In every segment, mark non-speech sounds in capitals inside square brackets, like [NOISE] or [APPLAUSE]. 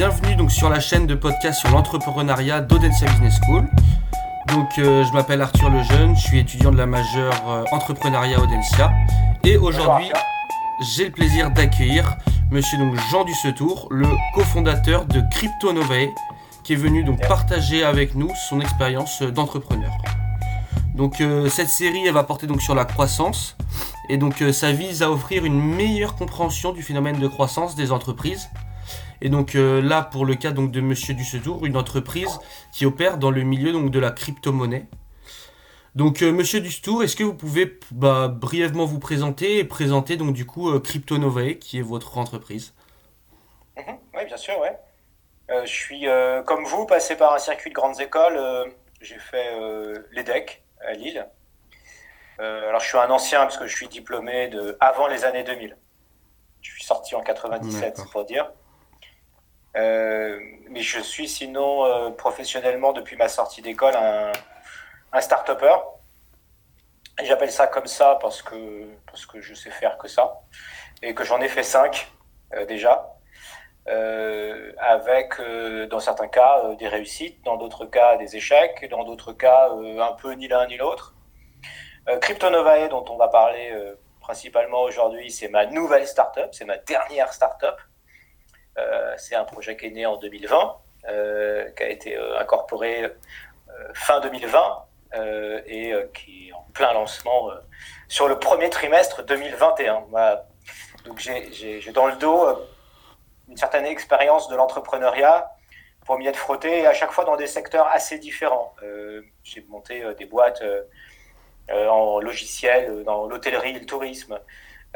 bienvenue donc sur la chaîne de podcast sur l'entrepreneuriat d'Audencia Business School. Donc euh, je m'appelle Arthur Lejeune, je suis étudiant de la majeure euh, entrepreneuriat Audencia et aujourd'hui j'ai le plaisir d'accueillir monsieur donc Jean Dussetour, le cofondateur de Crypto Novae qui est venu donc partager avec nous son expérience d'entrepreneur. Donc euh, cette série elle va porter donc sur la croissance. Et donc ça vise à offrir une meilleure compréhension du phénomène de croissance des entreprises et donc euh, là, pour le cas donc de Monsieur Dussetour, une entreprise qui opère dans le milieu donc de la crypto-monnaie. Donc euh, Monsieur Dussetour, est-ce que vous pouvez bah, brièvement vous présenter et présenter donc du coup euh, Crypto Novae, qui est votre entreprise? Mhm. Oui, bien sûr, ouais. je suis comme vous passé par un circuit de grandes écoles. J'ai fait l'EDEC à Lille. alors je suis un ancien parce que je suis diplômé de avant les années 2000. Je suis sorti en 97 pour dire. Euh, mais je suis sinon euh, professionnellement depuis ma sortie d'école un, un start-upper. J'appelle ça comme ça parce que, parce que je sais faire que ça et que j'en ai fait cinq euh, déjà. Euh, avec dans certains cas des réussites, dans d'autres cas des échecs, dans d'autres cas un peu ni l'un ni l'autre. Cryptonovae, dont on va parler principalement aujourd'hui, c'est ma nouvelle startup, c'est ma dernière startup. Euh, c'est un projet qui est né en 2020, euh, qui a été euh, incorporé fin 2020 et qui est en plein lancement sur le premier trimestre 2021. Donc j'ai dans le dos une certaine expérience de l'entrepreneuriat pour m'y être frotté, à chaque fois dans des secteurs assez différents. j'ai monté des boîtes en logiciel, dans l'hôtellerie et le tourisme.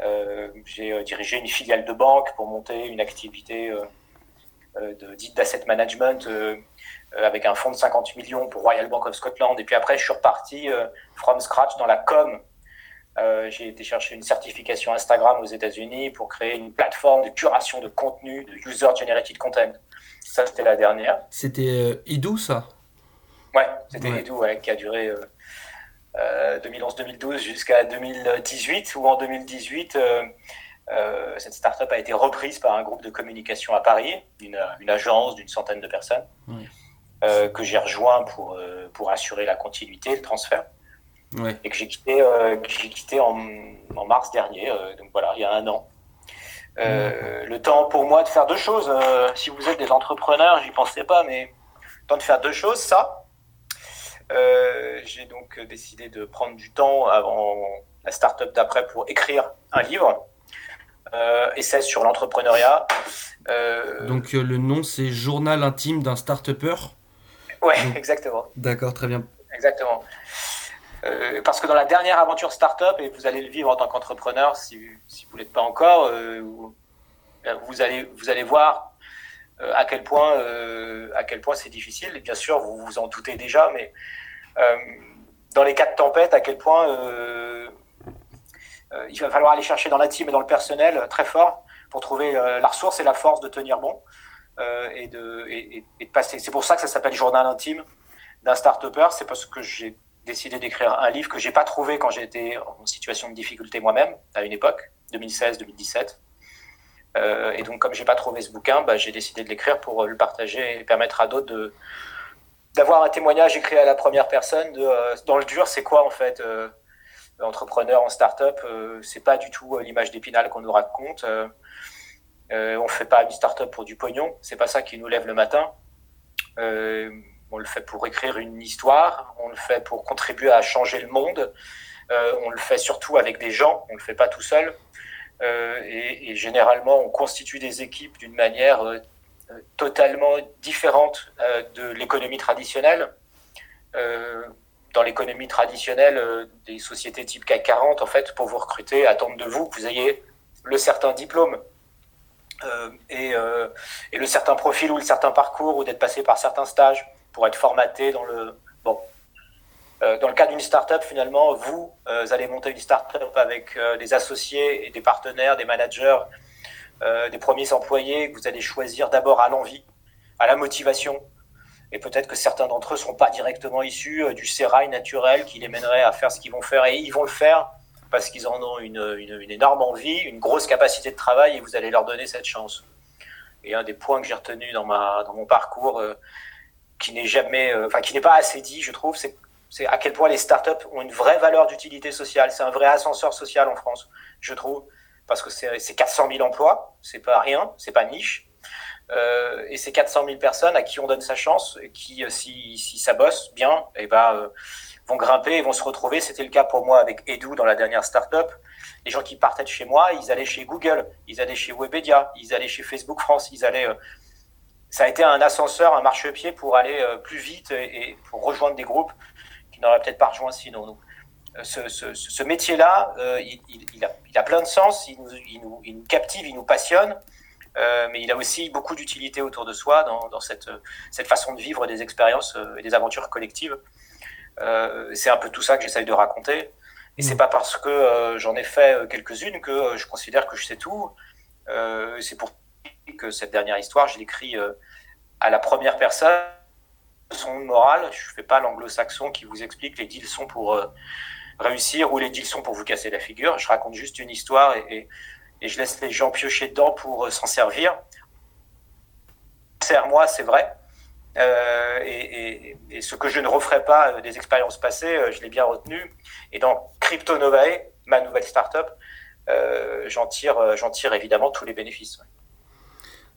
Euh, j'ai euh, dirigé une filiale de banque pour monter une activité euh, de, dite d'asset management avec un fonds de 50 millions pour Royal Bank of Scotland. Et puis après, je suis reparti from scratch dans la com. j'ai été chercher une certification Instagram aux États-Unis pour créer une plateforme de curation de contenu, de user generated content. Ça, c'était la dernière. C'était Idou, ça? Ouais, c'était Idou, qui a duré 2011-2012 euh, jusqu'à 2018, où en 2018, euh, euh, cette start-up a été reprise par un groupe de communication à Paris, une, agence d'une centaine de personnes, que j'ai rejoint pour, pour assurer la continuité, le transfert. Et que j'ai quitté, j'ai quitté en, en, mars dernier, donc voilà, il y a un an. le temps pour moi de faire deux choses. si vous êtes des entrepreneurs, j'y pensais pas, mais le temps de faire deux choses, ça, j'ai donc décidé de prendre du temps avant la start-up d'après pour écrire un livre. Euh, essai sur l'entrepreneuriat. Euh, donc le nom c'est Journal intime d'un start-upper Ouais, exactement. D'accord, très bien. Exactement. parce que dans la dernière aventure start-up, et vous allez le vivre en tant qu'entrepreneur si, si vous ne l'êtes pas encore, vous, allez, vous allez voir euh, à quel point euh, à quel point c'est difficile. Bien sûr, vous vous en doutez déjà, mais euh, dans les cas de tempête, à quel point il va falloir aller chercher dans la team et dans le personnel très fort pour trouver la ressource et la force de tenir bon et, de, et, de passer. C'est pour ça que ça s'appelle journal intime d'un start-upper. C'est parce que j'ai décidé d'écrire un livre que j'ai pas trouvé quand j'étais en situation de difficulté moi-même à une époque, 2016-2017. Euh, et donc, comme j'ai pas trouvé ce bouquin, bah, j'ai décidé de l'écrire pour euh, le partager et permettre à d'autres d'avoir un témoignage écrit à la première personne euh, dans le dur, c'est quoi en fait entrepreneur en start-up, c'est pas du tout l'image d'épinal qu'on nous raconte. On fait pas une start-up pour du pognon, c'est pas ça qui nous lève le matin. on le fait pour écrire une histoire, on le fait pour contribuer à changer le monde. on le fait surtout avec des gens, on le fait pas tout seul. Euh, et, généralement, on constitue des équipes d'une manière euh, totalement différente euh, de l'économie traditionnelle. dans l'économie traditionnelle des sociétés type CAC 40, en fait, pour vous recruter, attendent de vous que vous ayez le certain diplôme et, le certain profil ou le certain parcours ou d'être passé par certains stages pour être formaté dans le dans le cas d'une startup, finalement, vous euh, allez monter une startup avec euh, des associés et des partenaires, des managers, des premiers employés vous allez choisir d'abord à l'envie, à la motivation. Et peut-être que certains d'entre eux ne seront pas directement issus du sérail naturel qui les mènerait à faire ce qu'ils vont faire. Et ils vont le faire parce qu'ils en ont une, énorme envie, une grosse capacité de travail, et vous allez leur donner cette chance. et un des points que j'ai retenu dans mon parcours, qui n'est jamais, enfin, qui n'est pas assez dit, je trouve, c'est c'est à quel point les startups ont une vraie valeur d'utilité sociale. C'est un vrai ascenseur social en France, je trouve, parce que c'est 400 000 emplois, c'est pas rien, c'est pas niche. Euh, et c'est 400 000 personnes à qui on donne sa chance, et qui, euh, si, si ça bosse bien, et eh ben, euh, vont grimper et vont se retrouver. C'était le cas pour moi avec Edu dans la dernière startup. Les gens qui partaient de chez moi, ils allaient chez Google, ils allaient chez Webedia, ils allaient chez Facebook France, ils allaient. ça a été un ascenseur, un marchepied pour aller plus vite et, et pour rejoindre des groupes qui n'aurait peut-être pas rejoint sinon. Euh, ce, métier-là, euh, il, a, plein de sens, il nous, captive, il nous passionne, euh, mais il a aussi beaucoup d'utilité autour de soi dans, cette, façon de vivre des expériences et des aventures collectives. c'est un peu tout ça que j'essaye de raconter. Et c'est mm. pas parce que j'en ai fait quelques-unes que je considère que je sais tout. c'est pour que cette dernière histoire, je l'écris à la première personne son morale. Je fais pas l'anglo-saxon qui vous explique les deals sont pour euh, réussir ou les deals sont pour vous casser la figure. Je raconte juste une histoire et, je laisse les gens piocher dedans pour euh, s'en servir. Serre moi, c'est vrai. Euh, et, ce que je ne referai pas des expériences passées, je l'ai bien retenu. Et dans Crypto Novae, ma nouvelle startup, j'en tire, j'en tire évidemment tous les bénéfices.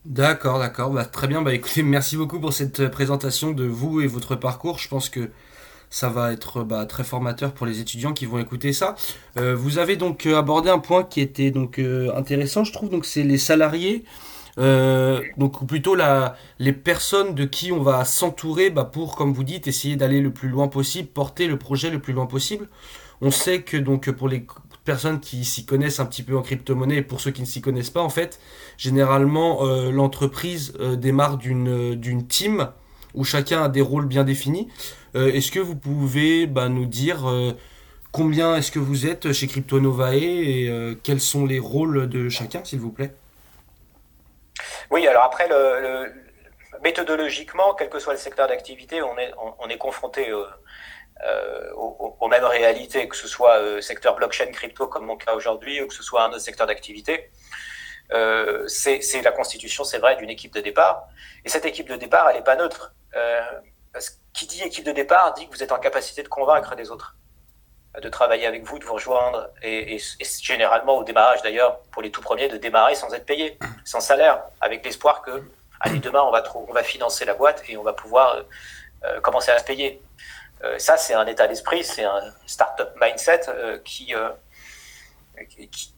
D'accord, d'accord. Bah, très bien. Bah, écoutez, [LAUGHS] merci beaucoup pour cette présentation de vous et votre parcours. Je pense que ça va être bah, très formateur pour les étudiants qui vont écouter ça. Euh, vous avez donc euh, abordé un point qui était donc euh, intéressant, je trouve. Donc, c'est les salariés. donc plutôt la, les personnes de qui on va s'entourer pour, comme vous dites, essayer d'aller le plus loin possible, porter le projet le plus loin possible. On sait que donc pour les personnes qui s'y connaissent un petit peu en crypto-monnaie pour ceux qui ne s'y connaissent pas, en fait, généralement, euh, l'entreprise euh, démarre d'une, d'une team où chacun a des rôles bien définis. Euh, est-ce que vous pouvez bah, nous dire combien est-ce que vous êtes chez Crypto Novae et quels sont les rôles de chacun, s'il vous plaît? Oui, alors après, méthodologiquement, quel que soit le secteur d'activité, on est, on, est confronté euh, aux, mêmes réalités, que ce soit euh, secteur blockchain, crypto comme mon cas aujourd'hui, ou que ce soit un autre secteur d'activité. Euh, c'est la constitution, c'est vrai, d'une équipe de départ. Et cette équipe de départ, elle n'est pas neutre. parce qui dit équipe de départ dit que vous êtes en capacité de convaincre des autres, de travailler avec vous, de vous rejoindre, et, généralement au démarrage d'ailleurs, pour les tout premiers, de démarrer sans être payé, sans salaire, avec l'espoir que, allez, demain on va, on va financer la boîte et on va pouvoir commencer à se payer. Euh, ça, c'est un état d'esprit, c'est un startup mindset euh, euh, qui,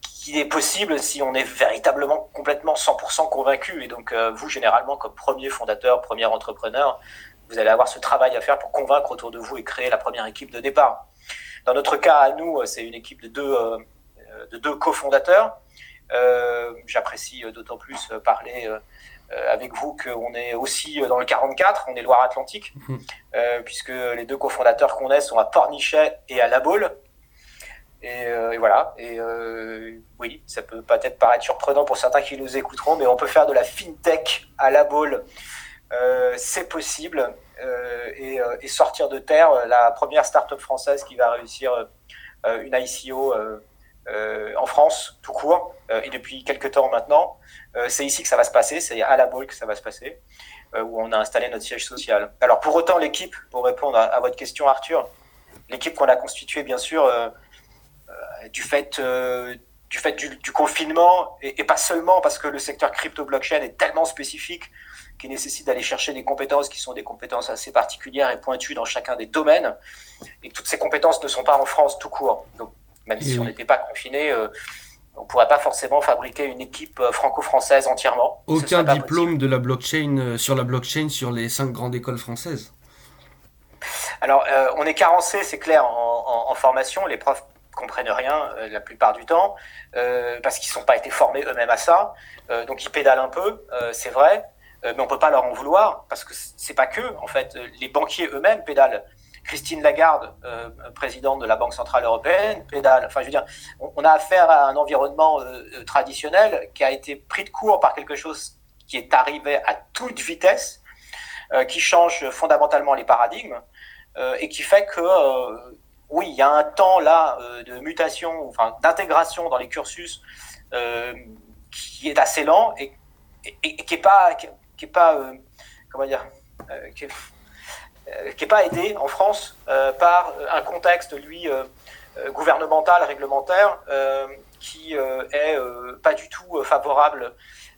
qui, est possible si on est véritablement complètement 100% convaincu. Et donc, vous, généralement, comme premier fondateur, premier entrepreneur, vous allez avoir ce travail à faire pour convaincre autour de vous et créer la première équipe de départ. Dans notre cas, à nous, c'est une équipe de deux, de deux cofondateurs. J'apprécie d'autant plus parler avec vous qu'on est aussi dans le 44, on est Loire-Atlantique, [LAUGHS] euh, puisque les deux cofondateurs qu'on est sont à Pornichet et à La Baule. Et, euh, voilà. Et oui, ça peut peut-être paraître surprenant pour certains qui nous écouteront, mais on peut faire de la fintech à La Baule. c'est possible. Et, et, sortir de terre la première start-up française qui va réussir une ICO en France, tout court, et depuis quelques temps maintenant. Euh, c'est ici que ça va se passer, c'est à la boule que ça va se passer, euh, où on a installé notre siège social. Alors pour autant, l'équipe, pour répondre à, votre question Arthur, l'équipe qu'on a constituée bien sûr euh, du fait du confinement, et, pas seulement parce que le secteur crypto-blockchain est tellement spécifique qu'il nécessite d'aller chercher des compétences qui sont des compétences assez particulières et pointues dans chacun des domaines, et toutes ces compétences ne sont pas en France tout court. Donc, même si on n'était pas confiné, on ne pourrait pas forcément fabriquer une équipe euh, franco-française entièrement. Aucun diplôme de la blockchain euh, sur la blockchain sur les cinq grandes écoles françaises. Alors, euh, on est carencé, c'est clair, en, formation. Les profs comprennent rien la plupart du temps parce qu'ils n'ont pas été formés eux-mêmes à ça. donc, ils pédalent un peu, c'est vrai, mais on peut pas leur en vouloir parce que c'est pas que. En fait, les banquiers eux-mêmes pédalent. Christine Lagarde, euh, présidente de la Banque Centrale Européenne, pédale. Enfin, je veux dire, on, a affaire à un environnement euh, euh, traditionnel qui a été pris de court par quelque chose qui est arrivé à toute vitesse, qui change fondamentalement les paradigmes et qui fait que, oui, il y a un temps là de mutation, enfin d'intégration dans les cursus qui est assez lent et qui n'est pas, qui, est comment dire, pas aidé en France par un contexte, lui, gouvernemental, réglementaire, qui est pas du tout favorable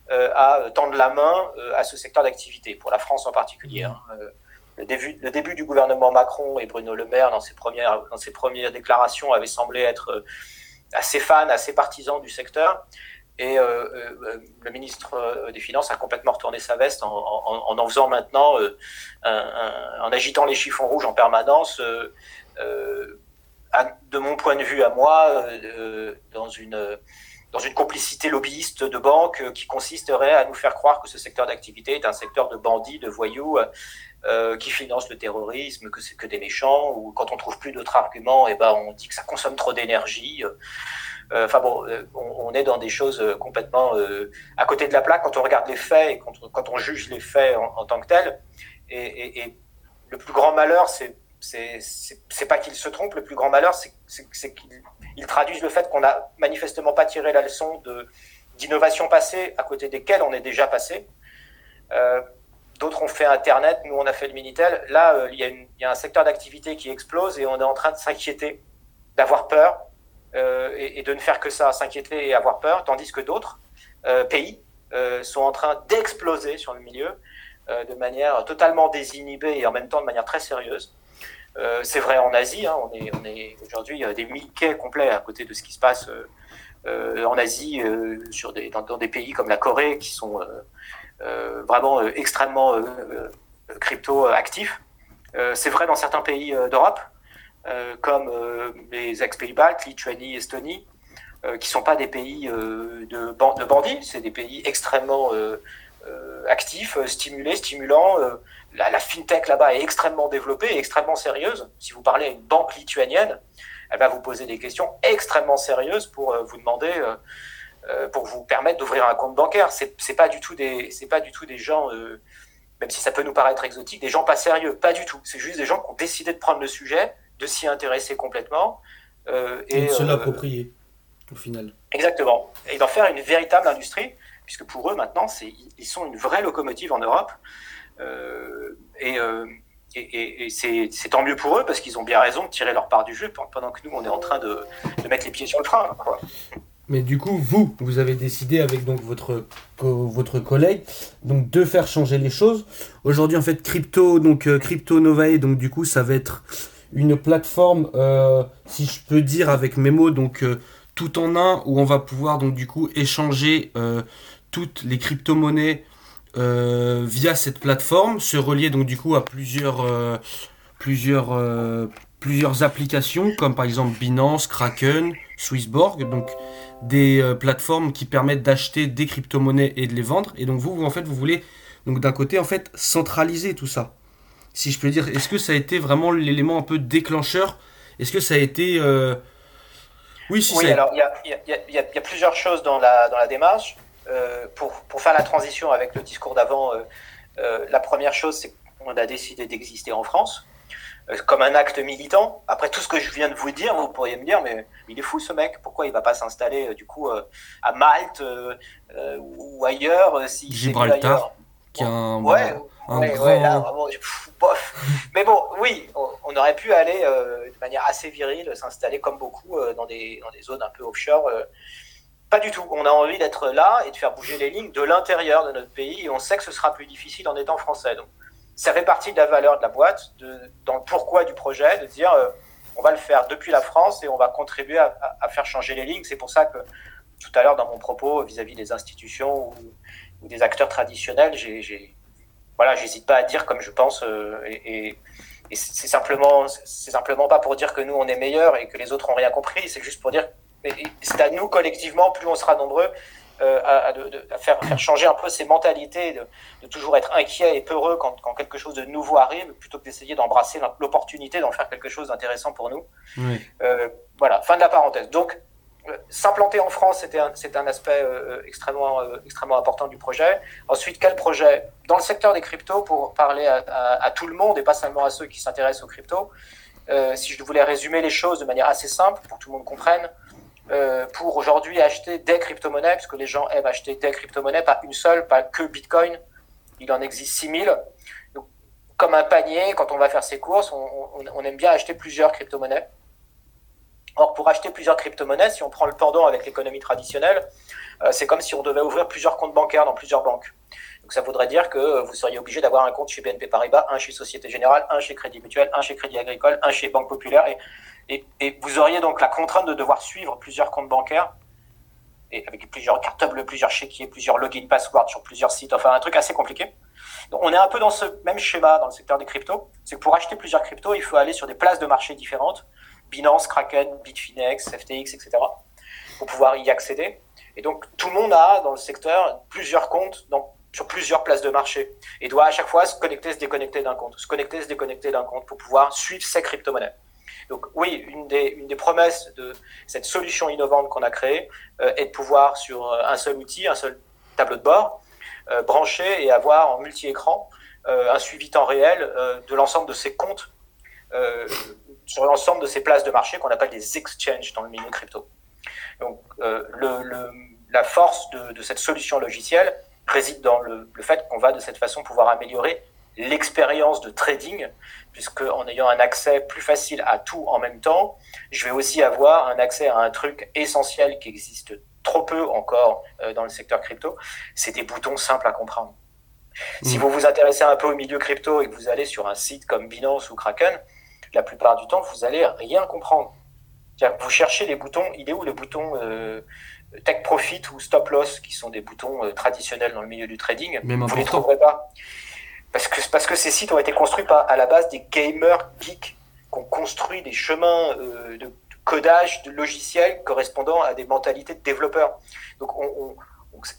à tendre la main à ce secteur d'activité, pour la France en particulier. Hein. Le début, le début, du gouvernement Macron et Bruno Le Maire, dans ses premières, dans ses premières déclarations, avait semblé être assez fan, assez partisan du secteur. Et euh, euh, le ministre euh, des Finances a complètement retourné sa veste en en, faisant maintenant, en agitant les chiffons rouges en permanence, de mon point de vue à moi, dans une dans une complicité lobbyiste de banque qui consisterait à nous faire croire que ce secteur d'activité est un secteur de bandits, de voyous, qui financent le terrorisme, que c'est que des méchants, ou quand on trouve plus d'autres arguments, et eh ben on dit que ça consomme trop d'énergie. Euh, enfin bon, euh, on, est dans des choses euh, complètement à côté de la plaque quand on regarde les faits et quand, on juge les faits en, tant que tels. Et, le plus grand malheur, c'est pas qu'ils se trompent, le plus grand malheur, c'est qu'ils traduisent le fait qu'on n'a manifestement pas tiré la leçon d'innovations passées à côté desquelles on est déjà passé. D'autres ont fait Internet, nous on a fait le Minitel. Là, il, y y a un secteur d'activité qui explose et on est en train de s'inquiéter, d'avoir peur, euh, et, de ne faire que ça, s'inquiéter et avoir peur, tandis que d'autres euh, pays euh, sont en train d'exploser sur le milieu de manière totalement désinhibée et en même temps de manière très sérieuse. c'est vrai en Asie, hein, on est, on est aujourd'hui des Mickey complets à côté de ce qui se passe en Asie, des, dans, des pays comme la Corée, qui sont vraiment extrêmement crypto actifs. c'est vrai dans certains pays d'Europe, comme euh, les ex-pays baltes, Lituanie, Estonie, euh, qui ne sont pas des pays de, bandits, c'est des pays extrêmement actifs, stimulés, stimulants. La, la, fintech là-bas est extrêmement développée extrêmement sérieuse. Si vous parlez à une banque lituanienne, elle va vous poser des questions extrêmement sérieuses pour vous demander, pour vous permettre d'ouvrir un compte bancaire. C'est pas du tout des, c'est pas du tout des gens, même si ça peut nous paraître exotique, des gens pas sérieux, pas du tout. C'est juste des gens qui ont décidé de prendre le sujet de s'y intéresser complètement. Euh, et, de se euh, l'approprier, au final. Exactement. Et d'en faire une véritable industrie, puisque pour eux, maintenant, ils sont une vraie locomotive en Europe. Euh, et, et, c'est tant mieux pour eux, parce qu'ils ont bien raison de tirer leur part du jeu, pendant que nous, on est en train de, mettre les pieds sur le frein. Mais du coup, vous, vous avez décidé avec donc votre, votre collègue donc de faire changer les choses. Aujourd'hui, en fait, crypto donc crypto Novae, donc du coup, ça va être une plateforme, euh, si je peux dire avec mes mots, donc euh, tout en un, où on va pouvoir donc du coup échanger euh, toutes les crypto-monnaies via cette plateforme, se relier donc du coup à plusieurs, plusieurs, applications, comme par exemple Binance, Kraken, Swissborg, donc des plateformes qui permettent d'acheter des crypto-monnaies et de les vendre. Et donc vous, vous en fait, vous voulez donc d'un côté en fait centraliser tout ça si je peux dire. Est-ce que ça a été vraiment l'élément un peu déclencheur? Est-ce que ça a été... Euh, oui, si oui alors il y a, plusieurs choses dans la, dans la démarche. Euh, pour, pour, faire la transition avec le discours d'avant, euh, la première chose, c'est qu'on a décidé d'exister en France comme un acte militant. Après tout ce que je viens de vous dire, vous pourriez me dire, mais il est fou ce mec, pourquoi il va pas s'installer du coup à Malte ou ailleurs si Gibraltar, qui a un, ouais, [LAUGHS] mais bon, oui, on, aurait pu aller euh, de manière assez virile, s'installer comme beaucoup euh, dans, des, dans, des, zones un peu offshore. Euh. pas du tout. On a envie d'être là et de faire bouger les lignes de l'intérieur de notre pays et on sait que ce sera plus difficile en étant français. Donc, ça fait partie de la valeur de la boîte, de, dans le pourquoi du projet, de dire on va le faire depuis la France et on va contribuer à, à, faire changer les lignes. C'est pour ça que tout à l'heure, dans mon propos vis-à-vis des institutions ou, ou, des acteurs traditionnels, j'ai voilà, j'hésite pas à dire comme je pense. Euh, et, c'est simplement, c'est simplement pas pour dire que nous on est meilleurs et que les autres ont rien compris. C'est juste pour dire, c'est à nous collectivement, plus on sera nombreux, euh, à, faire, faire, changer un peu ces mentalités, de, toujours être inquiet et peureux quand, quand, quelque chose de nouveau arrive, plutôt que d'essayer d'embrasser l'opportunité d'en faire quelque chose d'intéressant pour nous. Euh, voilà, fin de la parenthèse. Donc, S'implanter en France, c'était un, un, aspect euh, extrêmement, euh, extrêmement important du projet. Ensuite, quel projet? Dans le secteur des cryptos, pour parler à, tout le monde et pas seulement à ceux qui s'intéressent aux cryptos, euh, si je voulais résumer les choses de manière assez simple pour que tout le monde comprenne, pour aujourd'hui acheter des crypto-monnaies, puisque les gens aiment acheter des crypto-monnaies, pas une seule, pas que Bitcoin. Il en existe 6000. Donc, comme un panier, quand on va faire ses courses, on, aime bien acheter plusieurs crypto-monnaies. Or, pour acheter plusieurs crypto-monnaies, si on prend le pendant avec l'économie traditionnelle, c'est comme si on devait ouvrir plusieurs comptes bancaires dans plusieurs banques. Donc ça voudrait dire que vous seriez obligé d'avoir un compte chez BNP Paribas, un chez Société Générale, un chez Crédit Mutuel, un chez Crédit Agricole, un chez Banque Populaire. Et, et, vous auriez donc la contrainte de devoir suivre plusieurs comptes bancaires, et avec plusieurs cartes bleus, plusieurs chéquiers, plusieurs login passwords sur plusieurs sites, enfin un truc assez compliqué. Donc on est un peu dans ce même schéma dans le secteur des cryptos. C'est que pour acheter plusieurs cryptos, il faut aller sur des places de marché différentes, Binance, Kraken, Bitfinex, FTX, etc., pour pouvoir y accéder. Et donc tout le monde a dans le secteur plusieurs comptes sur plusieurs places de marché et doit à chaque fois se connecter, se déconnecter d'un compte, se connecter, se déconnecter d'un compte pour pouvoir suivre ses crypto-monnaies. Donc oui, une des, une des promesses de cette solution innovante qu'on a créée euh, est de pouvoir sur euh, un seul outil, un seul tableau de bord, euh, brancher et avoir en multi-écran un suivi temps réel de l'ensemble de ses comptes sur l'ensemble de ces places de marché qu'on appelle des exchanges dans le milieu crypto. Donc le, le, la force de, de cette solution logicielle, réside dans le, fait qu'on va de cette façon pouvoir améliorer l'expérience de trading, puisque en ayant un accès plus facile à tout en même temps, je vais aussi avoir un accès à un truc essentiel qui existe trop peu encore euh, dans le secteur crypto, c'est des boutons simples à comprendre. Si mmh. vous vous intéressez un peu au milieu crypto et que vous allez sur un site comme Binance ou Kraken, la plupart du temps, vous allez rien comprendre. Vous cherchez les boutons, il est où le bouton euh, Take Profit ou Stop Loss, qui sont des boutons euh, traditionnels dans le milieu du trading, vous ne les trouverez pas. Parce que, parce que ces sites ont été construits par, à la base des gamers geeks qui ont construit des chemins euh, de codage de logiciels correspondant à des mentalités de développeurs. Donc, on,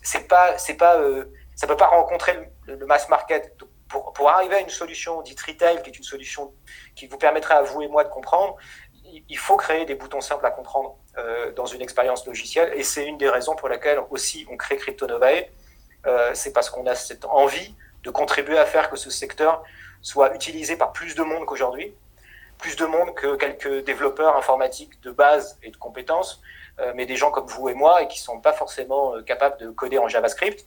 c'est pas, c'est pas, euh, ça peut pas rencontrer le, mass market. Pour, arriver à une solution dite retail, qui est une solution qui vous permettrait à vous et moi de comprendre, il faut créer des boutons simples à comprendre euh, dans une expérience logicielle. Et c'est une des raisons pour laquelle aussi on crée CryptoNovae. Euh, c'est parce qu'on a cette envie de contribuer à faire que ce secteur soit utilisé par plus de monde qu'aujourd'hui, plus de monde que quelques développeurs informatiques de base et de compétences, euh, mais des gens comme vous et moi et qui sont pas forcément capables de coder en JavaScript.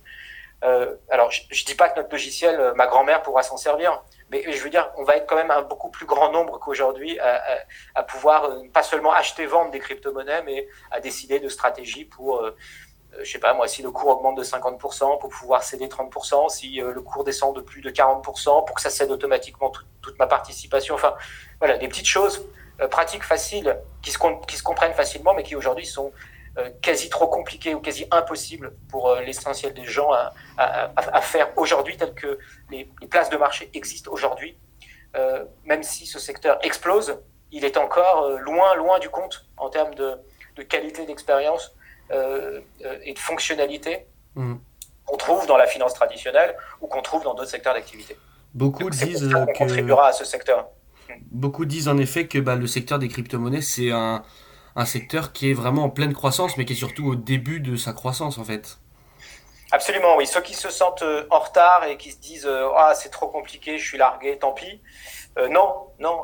Alors, je, ne dis pas que notre logiciel, ma grand-mère pourra s'en servir, mais je veux dire, on va être quand même un beaucoup plus grand nombre qu'aujourd'hui à, pouvoir euh, pas seulement acheter, vendre des crypto-monnaies, mais à décider de stratégies pour, euh, euh, je sais pas moi, si le cours augmente de 50%, pour pouvoir céder 30%, si le cours descend de plus de 40%, pour que ça cède automatiquement toute ma participation. Enfin, voilà, des petites choses pratiques, faciles, qui se, comprennent facilement, mais qui aujourd'hui sont euh, quasi trop compliqué ou quasi impossible pour euh, l'essentiel des gens à, faire aujourd'hui, tel que les, places de marché existent aujourd'hui. Euh, même si ce secteur explose, il est encore loin, loin du compte en termes de, qualité d'expérience et de fonctionnalité mmh. qu'on trouve dans la finance traditionnelle ou qu'on trouve dans d'autres secteurs d'activité. Beaucoup disent qu'on contribuera à ce secteur. Beaucoup disent en effet que bah, le secteur des crypto-monnaies, c'est un, un secteur qui est vraiment en pleine croissance, mais qui est surtout au début de sa croissance en fait. Absolument, oui. Ceux qui se sentent euh, en retard et qui se disent euh, ah c'est trop compliqué, je suis largué, tant pis. Euh, non, non.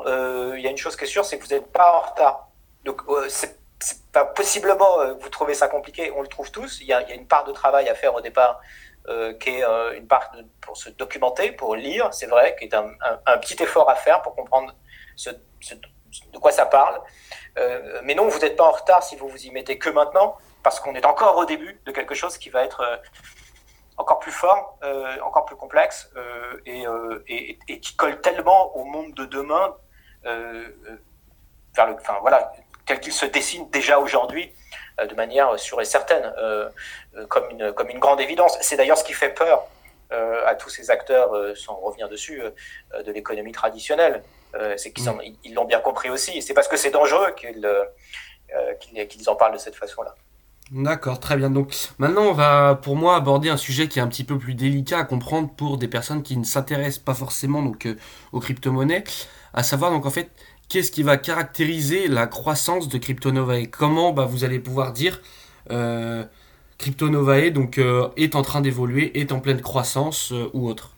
Il y a une chose qui est sûre, c'est que vous n'êtes pas en retard. Donc c'est pas possiblement vous trouvez ça compliqué. On le trouve tous. Il y a, une part de travail à faire au départ, qui est une part pour se documenter, pour lire. C'est vrai, qui est un, petit effort à faire pour comprendre de quoi ça parle. Euh, mais non, vous n'êtes pas en retard si vous vous y mettez que maintenant, parce qu'on est encore au début de quelque chose qui va être euh, encore plus fort, euh, encore plus complexe, et, et, qui colle tellement au monde de demain, vers le, enfin, voilà, tel qu'il se dessine déjà aujourd'hui, de manière sûre et certaine, comme, une, comme une grande évidence. C'est d'ailleurs ce qui fait peur à tous ces acteurs, sans revenir dessus, de l'économie traditionnelle. Euh, c'est qu'ils mm. ils l'ont bien compris aussi. C'est parce que c'est dangereux qu'ils euh, qu'ils en parlent de cette façon-là. D'accord, très bien. Donc maintenant, on va, pour moi, aborder un sujet qui est un petit peu plus délicat à comprendre pour des personnes qui ne s'intéressent pas forcément donc euh, aux crypto-monnaies, à savoir donc en fait qu'est-ce qui va caractériser la croissance de CryptoNovae? Comment bah, vous allez pouvoir dire euh, CryptoNovae donc est en train d'évoluer, est en pleine croissance ou autre?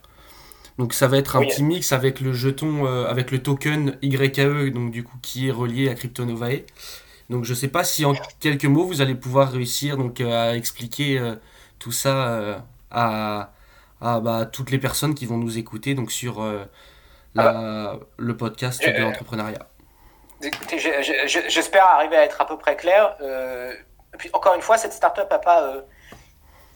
Donc ça va être un petit mix avec le jeton, euh, avec le token YKE, donc du coup qui est relié à CryptoNovae. Donc je ne sais pas si en quelques mots vous allez pouvoir réussir donc à expliquer tout ça à, à bah, toutes les personnes qui vont nous écouter donc sur la, le podcast de l'entrepreneuriat. J'espère arriver à être à peu près clair. Euh, puis encore une fois, cette startup a pas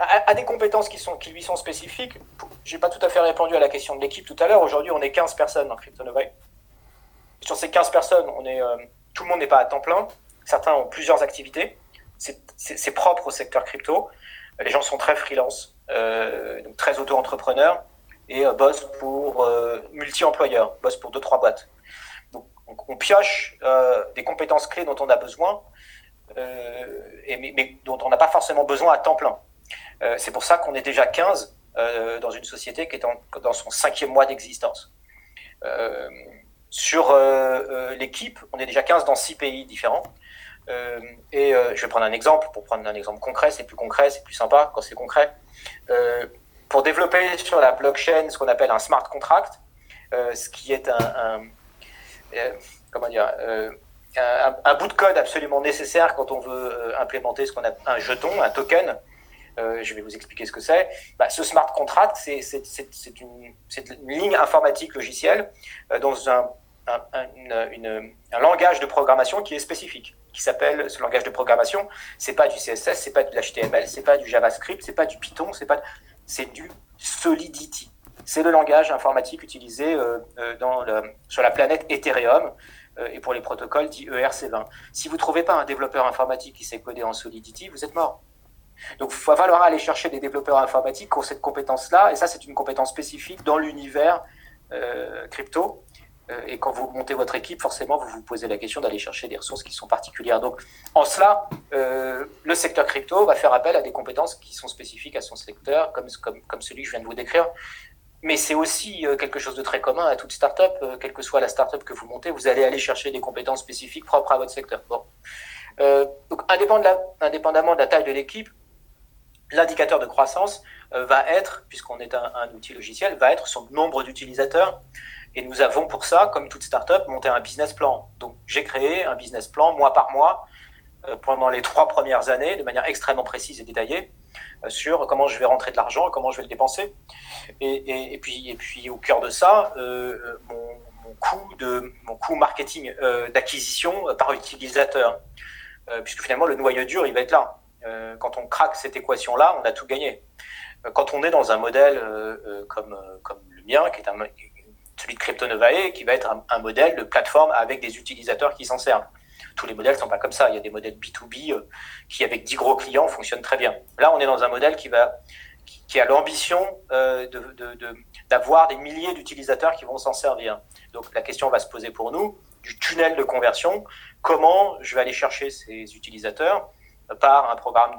euh, a, des compétences qui, lui sont spécifiques. J'ai pas tout à fait répondu à la question de l'équipe tout à l'heure. Aujourd'hui, on est 15 personnes dans CryptoNovae. Sur ces 15 personnes, on est, euh, tout le monde n'est pas à temps plein. Certains ont plusieurs activités. C'est propre au secteur crypto. Les gens sont très freelance, donc très auto-entrepreneurs et bossent pour multi-employeurs, bossent pour deux trois boîtes on pioche euh, des compétences clés dont on a besoin, euh, et, mais, dont on n'a pas forcément besoin à temps plein. Euh, c'est pour ça qu'on est déjà 15 dans une société qui est dans son cinquième mois d'existence. sur l'équipe, on est déjà 15 dans six pays différents. et je vais prendre un exemple, pour prendre un exemple concret, c'est plus concret, c'est plus sympa quand c'est concret. pour développer sur la blockchain ce qu'on appelle un smart contract, ce qui est un euh, comment dire, euh, un, bout de code absolument nécessaire quand on veut euh, implémenter ce qu'on a un jeton, un token. Je vais vous expliquer ce que c'est. Bah, ce smart contract, c'est une, ligne informatique logicielle dans un, langage de programmation qui est spécifique, qui s'appelle ce langage de programmation. C'est pas du CSS, c'est pas du HTML, c'est pas du JavaScript, c'est pas du Python, c'est pas, c'est du Solidity. C'est le langage informatique utilisé euh, euh, sur la planète Ethereum euh, et pour les protocoles dits ERC20. Si vous ne trouvez pas un développeur informatique qui sait coder en Solidity, vous êtes mort. Donc, il va falloir aller chercher des développeurs informatiques qui ont cette compétence-là, et ça, c'est une compétence spécifique dans l'univers crypto. et quand vous montez votre équipe, forcément, vous vous posez la question d'aller chercher des ressources qui sont particulières. Donc, en cela, le secteur crypto va faire appel à des compétences qui sont spécifiques à son secteur, comme, celui que je viens de vous décrire. Mais c'est aussi euh, quelque chose de très commun à toute startup, euh, quelle que soit la startup que vous montez, vous allez aller chercher des compétences spécifiques propres à votre secteur. Euh, donc, indépendamment de la taille de l'équipe, l'indicateur de croissance va être, puisqu'on est un, outil logiciel, va être son nombre d'utilisateurs. Et nous avons pour ça, comme toute startup, monté un business plan. Donc j'ai créé un business plan mois par mois pendant les trois premières années, de manière extrêmement précise et détaillée, sur comment je vais rentrer de l'argent comment je vais le dépenser. Et, puis, et puis au cœur de ça, euh, mon, coût de mon coût marketing euh, d'acquisition par utilisateur, euh, puisque finalement le noyau dur il va être là. Quand on craque cette équation là, on a tout gagné. Quand on est dans un modèle comme comme le mien, qui est un celui de CryptoNovae, qui va être un, un modèle de plateforme avec des utilisateurs qui s'en servent tous les modèles ne sont pas comme ça. Il y a des modèles B2B qui, avec 10 gros clients, fonctionnent très bien. Là, on est dans un modèle qui va qui, a l'ambition euh, d'avoir des milliers d'utilisateurs qui vont s'en servir. Donc la question va se poser pour nous du tunnel de conversion. Comment je vais aller chercher ces utilisateurs par un programme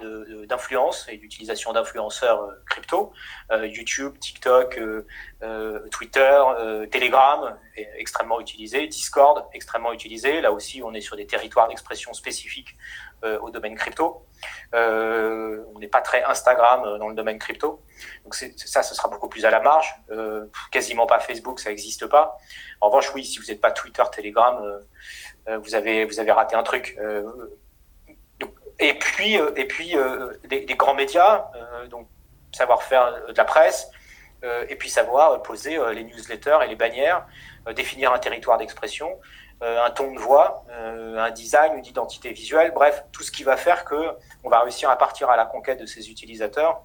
d'influence et d'utilisation d'influenceurs euh, crypto, euh, YouTube, TikTok, euh, Twitter, Telegram, extrêmement utilisé, Discord, extrêmement utilisé. Là aussi, on est sur des territoires d'expression spécifiques au domaine crypto. on n'est pas très Instagram dans le domaine crypto. Donc ça, ce sera beaucoup plus à la marge. quasiment pas Facebook, ça n'existe pas. En revanche, oui, si vous n'êtes pas Twitter, Telegram, vous avez vous avez raté un truc. Et puis, euh, et puis euh, des, grands médias, euh, donc savoir faire de la presse, et puis savoir poser les newsletters et les bannières, définir un territoire d'expression, un ton de voix, un design, une identité visuelle, bref, tout ce qui va faire que on va réussir à partir à la conquête de ces utilisateurs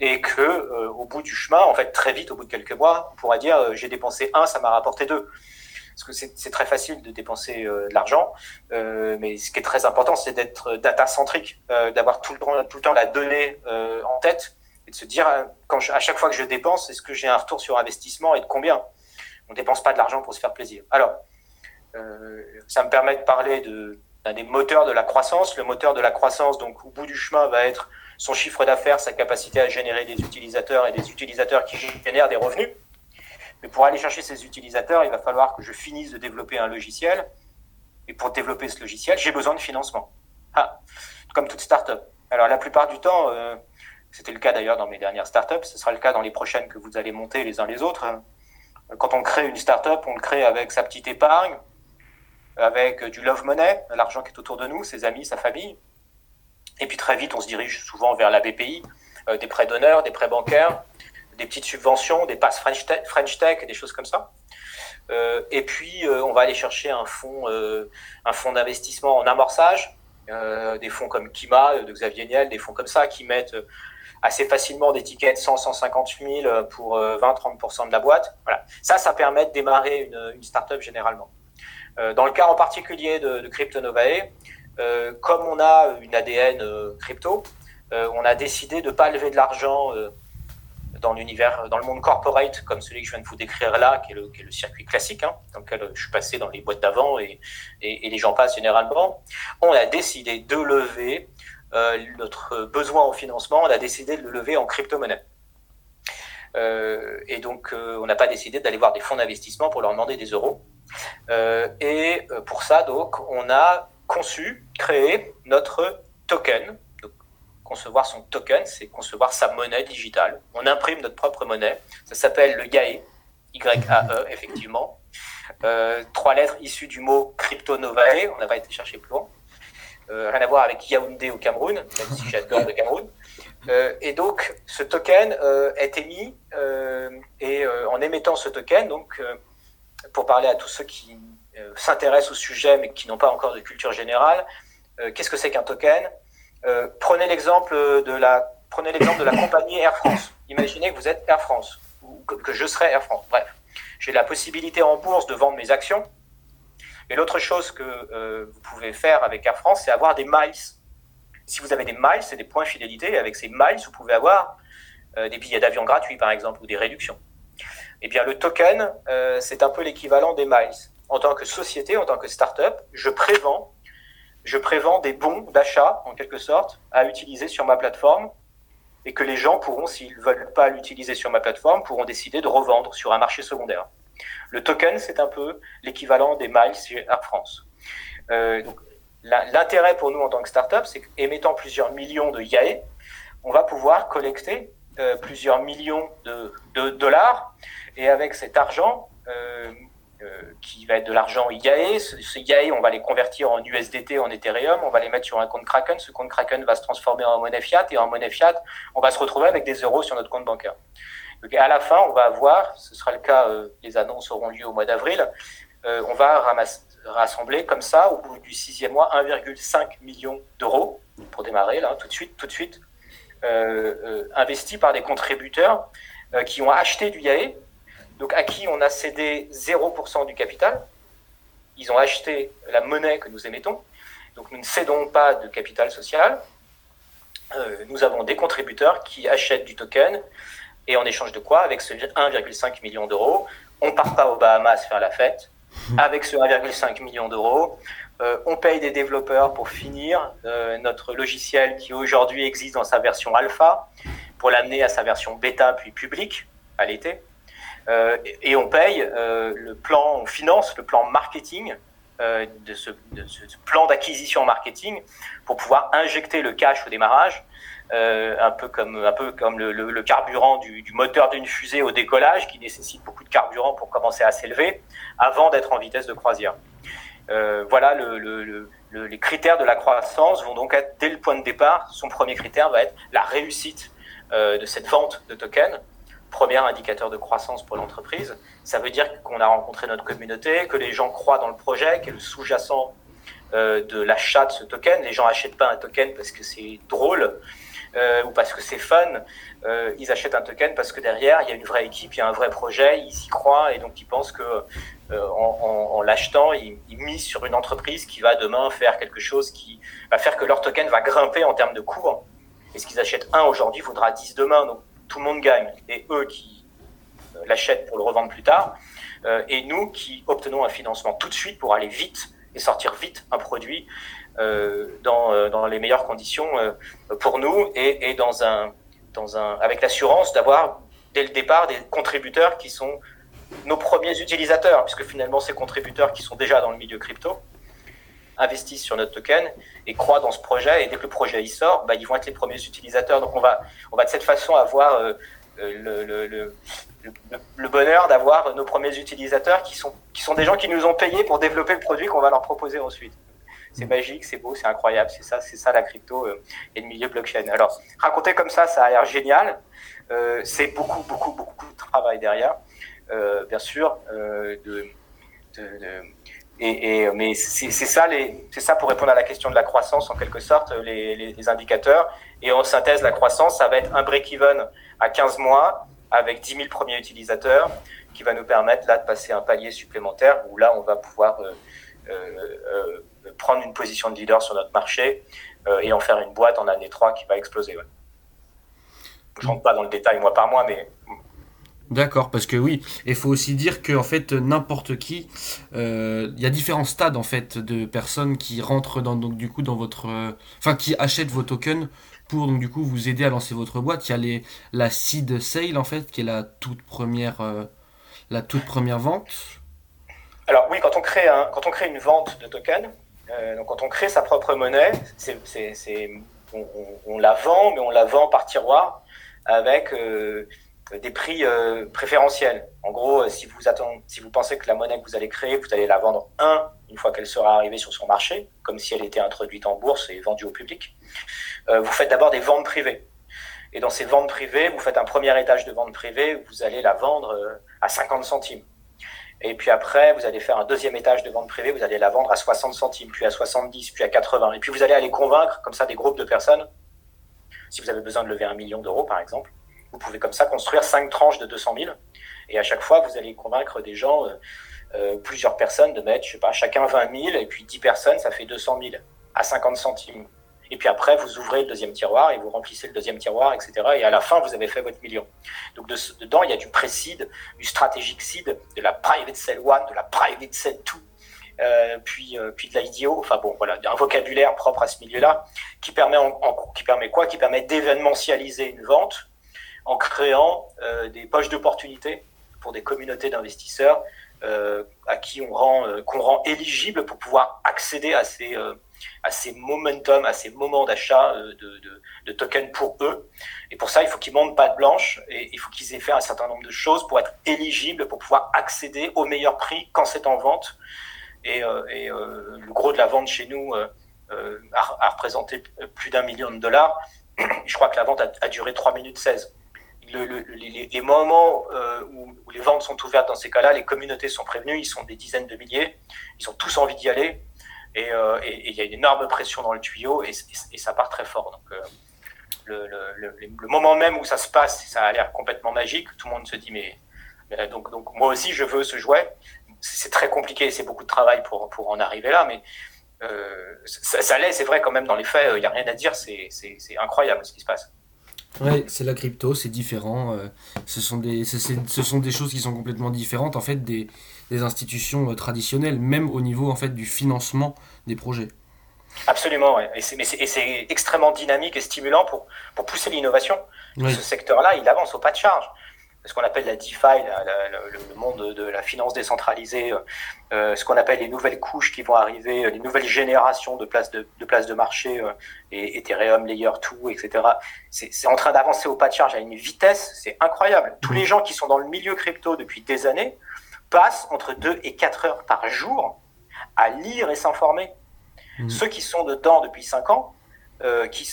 et que au bout du chemin, en fait, très vite, au bout de quelques mois, on pourra dire j'ai dépensé un, ça m'a rapporté deux parce que c'est très facile de dépenser euh, de l'argent, euh, mais ce qui est très important, c'est d'être data-centrique, euh, d'avoir tout le, temps, tout le temps la donnée en tête et de se dire, quand à chaque fois que je dépense, est-ce que j'ai un retour sur investissement et de combien? On ne dépense pas de l'argent pour se faire plaisir. Alors, ça me permet de parler d'un des moteurs de la croissance. Le moteur de la croissance, donc au bout du chemin, va être son chiffre d'affaires, sa capacité à générer des utilisateurs et des utilisateurs qui génèrent des revenus. Mais pour aller chercher ces utilisateurs, il va falloir que je finisse de développer un logiciel. Et pour développer ce logiciel, j'ai besoin de financement. Ah, comme toute startup. Alors la plupart du temps, euh, c'était le cas d'ailleurs dans mes dernières startups, ce sera le cas dans les prochaines que vous allez monter les uns les autres. Quand on crée une startup, on le crée avec sa petite épargne, avec du love money, l'argent qui est autour de nous, ses amis, sa famille. Et puis très vite, on se dirige souvent vers la BPI, des prêts d'honneur, des prêts bancaires, des petites subventions, des passes French Tech, des choses comme ça. Euh, et puis, euh, on va aller chercher un fonds, euh, un fonds d'investissement en amorçage, des fonds comme Kima, de Xavier Niel, des fonds comme ça qui mettent assez facilement des tickets de 100, 150 000 pour 20-30% de la boîte. Voilà. Ça, ça permet de démarrer une, une start-up généralement. dans le cas en particulier de, de Crypto Novae, comme on a une ADN crypto, on a décidé de ne pas lever de l'argent dans l'univers, dans le monde corporate, comme celui que je viens de vous décrire là, qui est le, circuit classique, hein, dans lequel je suis passé dans les boîtes d'avant et, les gens passent généralement, on a décidé de lever euh, notre besoin en financement, on a décidé de le lever en crypto-monnaie. Euh, et donc, euh, on n'a pas décidé d'aller voir des fonds d'investissement pour leur demander des euros. Euh, et euh, pour ça, donc, on a conçu, créé notre token, concevoir son token, c'est concevoir sa monnaie digitale. On imprime notre propre monnaie. Ça s'appelle le YAE, Y-A-E, [LAUGHS] effectivement. Euh, trois lettres issues du mot crypto novae. On n'a pas été chercher plus loin. Euh, rien à voir avec Yaoundé au Cameroun, même si j'adore le Cameroun. Euh, et donc, ce token est émis, et en émettant ce token, donc, pour parler à tous ceux qui s'intéressent au sujet mais qui n'ont pas encore de culture générale, qu'est-ce que c'est qu'un token? Euh, prenez l'exemple de la prenez l'exemple de la compagnie Air France. Imaginez que vous êtes Air France ou que, je serais Air France. Bref, j'ai la possibilité en bourse de vendre mes actions. Et l'autre chose que euh, vous pouvez faire avec Air France, c'est avoir des miles. Si vous avez des miles, c'est des points fidélité. Avec ces miles, vous pouvez avoir euh, des billets d'avion gratuits, par exemple, ou des réductions. Eh bien, le token, c'est un peu l'équivalent des miles. En tant que société, en tant que start-up, je prévends je prévends des bons d'achat, en quelque sorte, à utiliser sur ma plateforme et que les gens pourront, s'ils ne veulent pas l'utiliser sur ma plateforme, pourront décider de revendre sur un marché secondaire. Le token, c'est un peu l'équivalent des miles chez Air France. Euh, L'intérêt pour nous en tant que startup, c'est qu'émettant plusieurs millions de YAE, on va pouvoir collecter euh, plusieurs millions de, dollars et avec cet argent, euh, qui va être de l'argent IAE. Ce, IAE, on va les convertir en USDT, en Ethereum, on va les mettre sur un compte Kraken. Ce compte Kraken va se transformer en monnaie fiat et en monnaie fiat, on va se retrouver avec des euros sur notre compte bancaire. Donc à la fin, on va avoir, ce sera le cas, euh, les annonces auront lieu au mois d'avril, euh, on va rassembler comme ça, au bout du sixième mois, 1,5 million d'euros pour démarrer là, tout de suite, tout de suite, investis par des contributeurs qui ont acheté du IAE donc à qui on a cédé 0% du capital. Ils ont acheté la monnaie que nous émettons. Donc nous ne cédons pas de capital social. Euh, nous avons des contributeurs qui achètent du token et en échange de quoi, avec ce 1,5 million d'euros, on part pas aux Bahamas faire la fête. Avec ce 1,5 million d'euros, euh, on paye des développeurs pour finir euh, notre logiciel qui aujourd'hui existe dans sa version alpha, pour l'amener à sa version bêta puis publique à l'été. Euh, et on paye euh, le plan, on finance le plan marketing euh, de ce, plan d'acquisition marketing pour pouvoir injecter le cash au démarrage, un peu comme un peu comme le, carburant du, moteur d'une fusée au décollage, qui nécessite beaucoup de carburant pour commencer à s'élever, avant d'être en vitesse de croisière. Voilà, le, les critères de la croissance vont donc être dès le point de départ. Son premier critère va être la réussite de cette vente de tokens premier indicateur de croissance pour l'entreprise. Ça veut dire qu'on a rencontré notre communauté, que les gens croient dans le projet, qui est le sous-jacent euh, de l'achat de ce token. Les gens n'achètent pas un token parce que c'est drôle euh, ou parce que c'est fun. Euh, ils achètent un token parce que derrière, il y a une vraie équipe, il y a un vrai projet, ils y croient et donc ils pensent que en, l'achetant, ils, misent sur une entreprise qui va demain faire quelque chose qui va faire que leur token va grimper en termes de cours. Et ce qu'ils achètent un aujourd'hui vaudra 10 demain. Donc tout le monde gagne, et eux qui euh, l'achètent pour le revendre plus tard, euh, et nous qui obtenons un financement tout de suite pour aller vite et sortir vite un produit euh, dans, dans les meilleures conditions pour nous et, et dans un, dans un, avec l'assurance d'avoir dès le départ des contributeurs qui sont nos premiers utilisateurs, puisque finalement ces contributeurs qui sont déjà dans le milieu crypto investissent sur notre token et croient dans ce projet. Et dès que le projet y sort, bah, ils vont être les premiers utilisateurs. Donc on va, on va de cette façon avoir euh, le, le, le, le, bonheur d'avoir nos premiers utilisateurs qui sont, qui sont des gens qui nous ont payés pour développer le produit qu'on va leur proposer ensuite. C'est mm. magique, c'est beau, c'est incroyable, c'est ça, c'est ça la crypto euh, et le milieu blockchain. Alors, raconter comme ça, ça a l'air génial. Euh, c'est beaucoup, beaucoup, beaucoup de travail derrière, euh, bien sûr. de, de, et, et, mais c'est ça, c'est ça pour répondre à la question de la croissance en quelque sorte, les, les, indicateurs. Et en synthèse, la croissance, ça va être un break-even à 15 mois avec 10 000 premiers utilisateurs qui va nous permettre là de passer un palier supplémentaire où là on va pouvoir euh, euh, prendre une position de leader sur notre marché euh, et en faire une boîte en année 3 qui va exploser. Ouais. Je rentre pas dans le détail mois par mois, mais D'accord, parce que oui, il faut aussi dire que en fait n'importe qui, il y a différents stades en fait de personnes qui rentrent dans donc du coup dans votre, enfin qui achètent vos tokens pour donc du coup vous aider à lancer votre boîte. Il y a les, la seed sale en fait qui est la toute première, la toute première vente. Alors oui, quand on crée, un, quand on crée une vente de token, euh, donc quand on crée sa propre monnaie, c'est, on, la vend, mais on la vend par tiroir avec euh, des prix euh, préférentiels. En gros, si vous, attendez, si vous pensez que la monnaie que vous allez créer, vous allez la vendre un une fois qu'elle sera arrivée sur son marché, comme si elle était introduite en bourse et vendue au public, vous faites d'abord des ventes privées. Et dans ces ventes privées, vous faites un premier étage de vente privée, vous allez la vendre à 50 centimes. Et puis après, vous allez faire un deuxième étage de vente privée, vous allez la vendre à 60 centimes, puis à 70, puis à 80. Et puis vous allez aller convaincre comme ça des groupes de personnes. Si vous avez besoin de lever un million d'euros, par exemple, vous pouvez comme ça construire cinq tranches de 200 000. Et à chaque fois, vous allez convaincre des gens, euh, euh, plusieurs personnes, de mettre, je sais pas, chacun 20 000, et puis 10 personnes, ça fait 200 000 à 50 centimes. Et puis après, vous ouvrez le deuxième tiroir et vous remplissez le deuxième tiroir, etc. Et à la fin, vous avez fait votre million. Donc dedans, il y a du pré-seed, du strategic seed, de la private sell one, de la private sell two, euh, puis, puis de l'IDO. Enfin bon, voilà, un vocabulaire propre à ce milieu-là qui permet, qui permet quoi? Qui permet d'événementialiser une vente en créant euh, des poches d'opportunités pour des communautés d'investisseurs euh, à qui on rend, euh, qu'on rend éligible pour pouvoir accéder à ces à ces momentum, à ces moments d'achat de, de, de, tokens pour eux. Et pour ça, il faut qu'ils montent pas de blanche et il faut qu'ils aient fait un certain nombre de choses pour être éligibles, pour pouvoir accéder au meilleur prix quand c'est en vente. Et, le gros de la vente chez nous a, a, représenté plus d'un million de dollars. [CLEARS THROAT] Je crois que la vente a, a duré 3 minutes 16. Le, le, les, moments où, où, les ventes sont ouvertes dans ces cas-là, les communautés sont prévenues, ils sont des dizaines de milliers, ils ont tous envie d'y aller. Euh, et il y a une énorme pression dans le tuyau et, ça part très fort. Donc, euh, le, moment même où ça se passe, ça a l'air complètement magique. Tout le monde se dit, mais, donc, moi aussi, je veux ce jouet. C'est très compliqué, c'est beaucoup de travail pour, en arriver là, mais euh, ça l'est, c'est vrai quand même dans les faits, il n'y a rien à dire, c'est incroyable ce qui se passe. Ouais, c'est la crypto, c'est différent. ce, sont des, ce sont des choses qui sont complètement différentes en fait des, des institutions euh, traditionnelles, même au niveau en fait du financement des projets. Absolument, ouais. et c'est extrêmement dynamique et stimulant pour, pour pousser l'innovation. Ce secteur-là, il avance au pas de charge. Ce qu'on appelle la DeFi, le, monde de la finance décentralisée, euh, ce qu'on appelle les nouvelles couches qui vont arriver, les nouvelles générations de places de, de, places de marché, euh, et Ethereum, Layer 2, etc. C'est en train d'avancer au pas de charge à une vitesse, c'est incroyable. Tous les gens qui sont dans le milieu crypto depuis des années, passent entre 2 et 4 heures par jour à lire et s'informer. Mmh. Ceux qui sont dedans depuis 5 ans, euh, qui,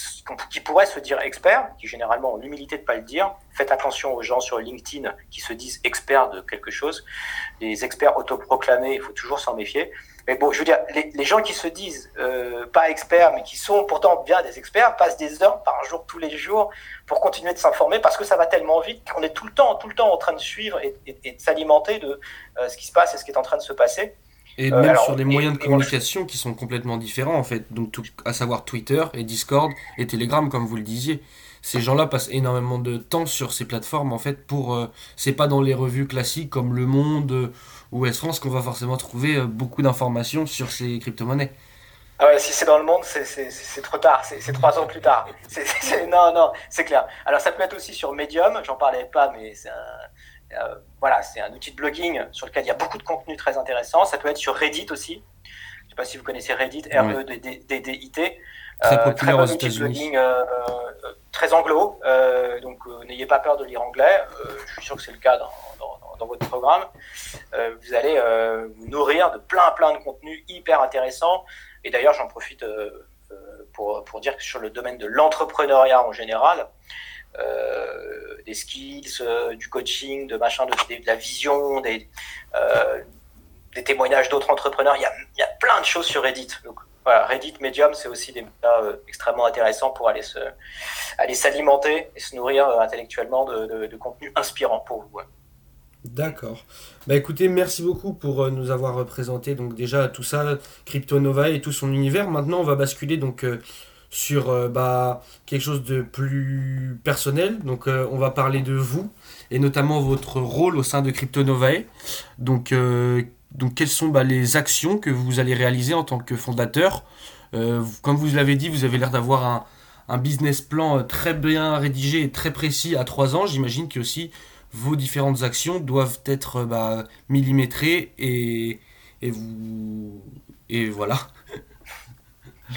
qui, pourraient se dire experts, qui généralement ont l'humilité de ne pas le dire, faites attention aux gens sur LinkedIn qui se disent experts de quelque chose. Les experts autoproclamés, il faut toujours s'en méfier. Mais bon, je veux dire, les, gens qui se disent euh, pas experts, mais qui sont pourtant bien des experts, passent des heures par jour, tous les jours, pour continuer de s'informer, parce que ça va tellement vite qu'on est tout le temps, tout le temps en train de suivre et de s'alimenter de euh, ce qui se passe et ce qui est en train de se passer. Et euh, même sur des moyens de communication qui sont complètement différents, en fait. Donc, tout, à savoir Twitter et Discord et Telegram, comme vous le disiez. Ces gens-là passent énormément de temps sur ces plateformes, en fait, pour. Euh, c'est pas dans les revues classiques comme Le Monde ou West France qu'on va forcément trouver euh, beaucoup d'informations sur ces crypto-monnaies. Ah ouais, si c'est dans le monde, c'est trop tard, c'est trois ans plus tard. non, non, c'est clair. Alors ça peut être aussi sur Medium, j'en parlais pas, mais c'est un, euh, voilà, c'est un outil de blogging sur lequel il y a beaucoup de contenu très intéressant. Ça peut être sur Reddit aussi. Je sais pas si vous connaissez Reddit, R-E-D-D-I-T. Très populaire aux États-Unis. très anglo, donc n'ayez pas peur de lire anglais. je suis sûr que c'est le cas dans, dans, votre programme. vous allez vous nourrir de plein plein de contenus hyper intéressants. Et d'ailleurs, j'en profite pour, pour, dire que sur le domaine de l'entrepreneuriat en général, euh, des skills, euh, du coaching, de machin, de, la vision, des, euh, des témoignages d'autres entrepreneurs. Il y, a, plein de choses sur Reddit. Donc, Reddit, Medium, c'est aussi des médias extrêmement intéressants pour aller s'alimenter et se nourrir intellectuellement de, de, contenu inspirant pour vous. D'accord. Bah écoutez, merci beaucoup pour nous avoir présenté donc déjà tout ça, Crypto Nova et tout son univers. Maintenant, on va basculer donc sur euh, bah, quelque chose de plus personnel. Donc euh, on va parler de vous et notamment votre rôle au sein de Crypto Novae. Donc, euh, donc quelles sont bah, les actions que vous allez réaliser en tant que fondateur? Comme vous l'avez dit, vous avez l'air d'avoir un, un, business plan très bien rédigé et très précis à trois ans. J'imagine que aussi vos différentes actions doivent être bah, millimétrées et, et vous et voilà.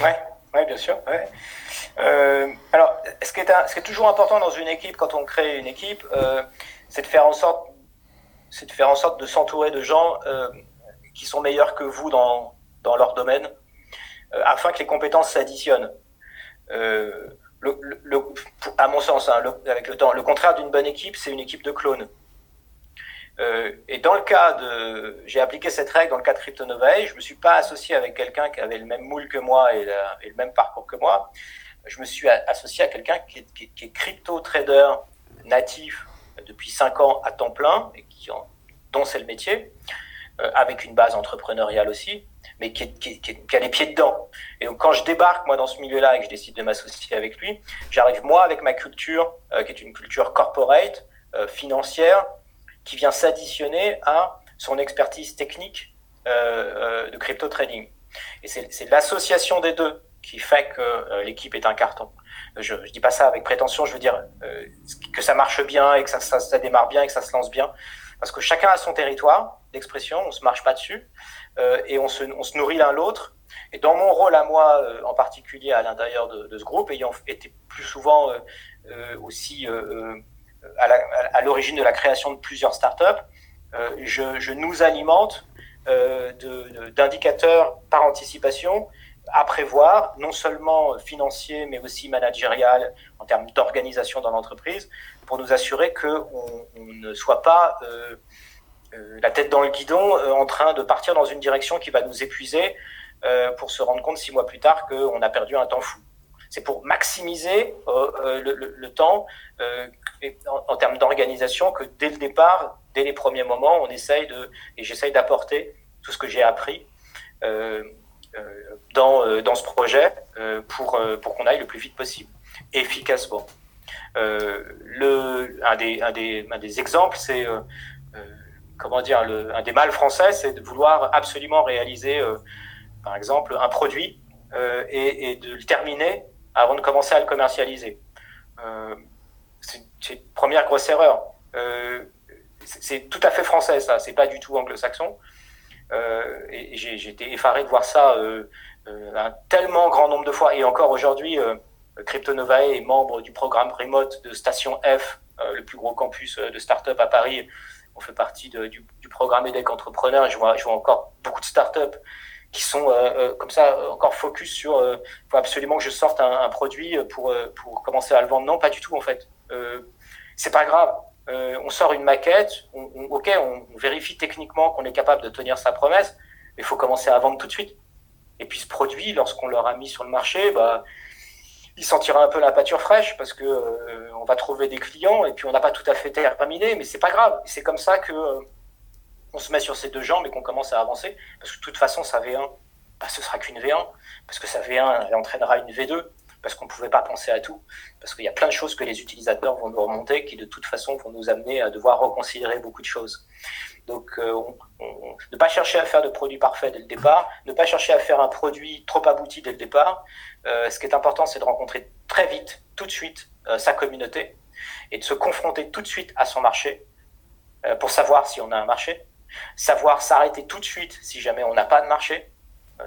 Ouais. Oui, bien sûr. Euh, alors, ce qui, est toujours important dans une équipe, quand on crée une équipe, euh, c'est de faire en sorte, de faire en sorte de s'entourer de gens euh, qui sont meilleurs que vous dans, leur domaine, afin que les compétences s'additionnent. À mon sens, hein, avec le temps, le contraire d'une bonne équipe, c'est une équipe de clones. Euh, et dans le cas de, j'ai appliqué cette règle dans le cas de CryptoNovae, je me suis pas associé avec quelqu'un qui avait le même moule que moi et, le même parcours que moi. Je me suis associé à quelqu'un qui est, crypto trader natif depuis 5 ans à temps plein et qui en, dont c'est le métier, euh, avec une base entrepreneuriale aussi, mais qui, a les pieds dedans. Et donc quand je débarque moi dans ce milieu-là et que je décide de m'associer avec lui, j'arrive moi avec ma culture, euh, qui est une culture corporate, financière, qui vient s'additionner à son expertise technique euh, euh, de crypto trading. Et c'est l'association des deux qui fait que euh, l'équipe est un carton. Je ne dis pas ça avec prétention, je veux dire que ça marche bien et que ça, ça, démarre bien et que ça se lance bien. Parce que chacun a son territoire d'expression, on se marche pas dessus et on se, on se nourrit l'un l'autre. Et dans mon rôle à moi, en particulier à l'intérieur de, de, ce groupe, ayant été plus souvent aussi à l'origine de la création de plusieurs startups, euh, je, nous alimente euh, d'indicateurs par anticipation à prévoir, non seulement financiers, mais aussi managérial, en termes d'organisation dans l'entreprise, pour nous assurer qu'on on ne soit pas euh, la tête dans le guidon en train de partir dans une direction qui va nous épuiser pour se rendre compte six mois plus tard qu'on a perdu un temps fou. C'est pour maximiser le, le, le, temps en, termes d'organisation que dès le départ, dès les premiers moments, on essaye de, et j'essaye d'apporter tout ce que j'ai appris euh, euh dans, euh, dans ce projet euh, pour, pour qu'on aille le plus vite possible, efficacement. le, un, des, un, des, un des exemples, c'est comment dire, le, un des mâles français, c'est de vouloir absolument réaliser, par exemple, un produit et, de le terminer avant de commencer à le commercialiser. Euh, c'est une première grosse erreur. Euh, c'est tout à fait français, ça. C'est pas du tout anglo-saxon. Euh, et j'ai été effaré de voir ça un tellement grand nombre de fois. Et encore aujourd'hui, CryptoNovae est membre du programme remote de Station F, le plus gros campus de start-up à Paris. On fait partie du, programme EDEC Entrepreneur. Je vois, je vois encore beaucoup de start-up qui sont comme ça encore focus sur il faut absolument que je sorte un, un produit pour, pour commencer à le vendre. Non, pas du tout en fait. Euh, c'est pas grave. Euh, on sort une maquette, on, ok, on, vérifie techniquement qu'on est capable de tenir sa promesse, mais il faut commencer à vendre tout de suite. Et puis ce produit, lorsqu'on l'aura mis sur le marché, bah, il sentira un peu la pâture fraîche parce que euh, on va trouver des clients et puis on n'a pas tout à fait terminé, mais c'est pas grave. C'est comme ça que euh, on se met sur ces deux jambes et qu'on commence à avancer parce que de toute façon, sa V1, bah, ce sera qu'une V1 parce que sa V1 elle entraînera une V2 parce qu'on ne pouvait pas penser à tout, parce qu'il y a plein de choses que les utilisateurs vont nous remonter qui de toute façon vont nous amener à devoir reconsidérer beaucoup de choses. Donc, euh, ne pas chercher à faire de produits parfaits dès le départ, ne pas chercher à faire un produit trop abouti dès le départ. Euh, ce qui est important, c'est de rencontrer très vite, tout de suite, euh, sa communauté et de se confronter tout de suite à son marché pour savoir si on a un marché, savoir s'arrêter tout de suite si jamais on n'a pas de marché.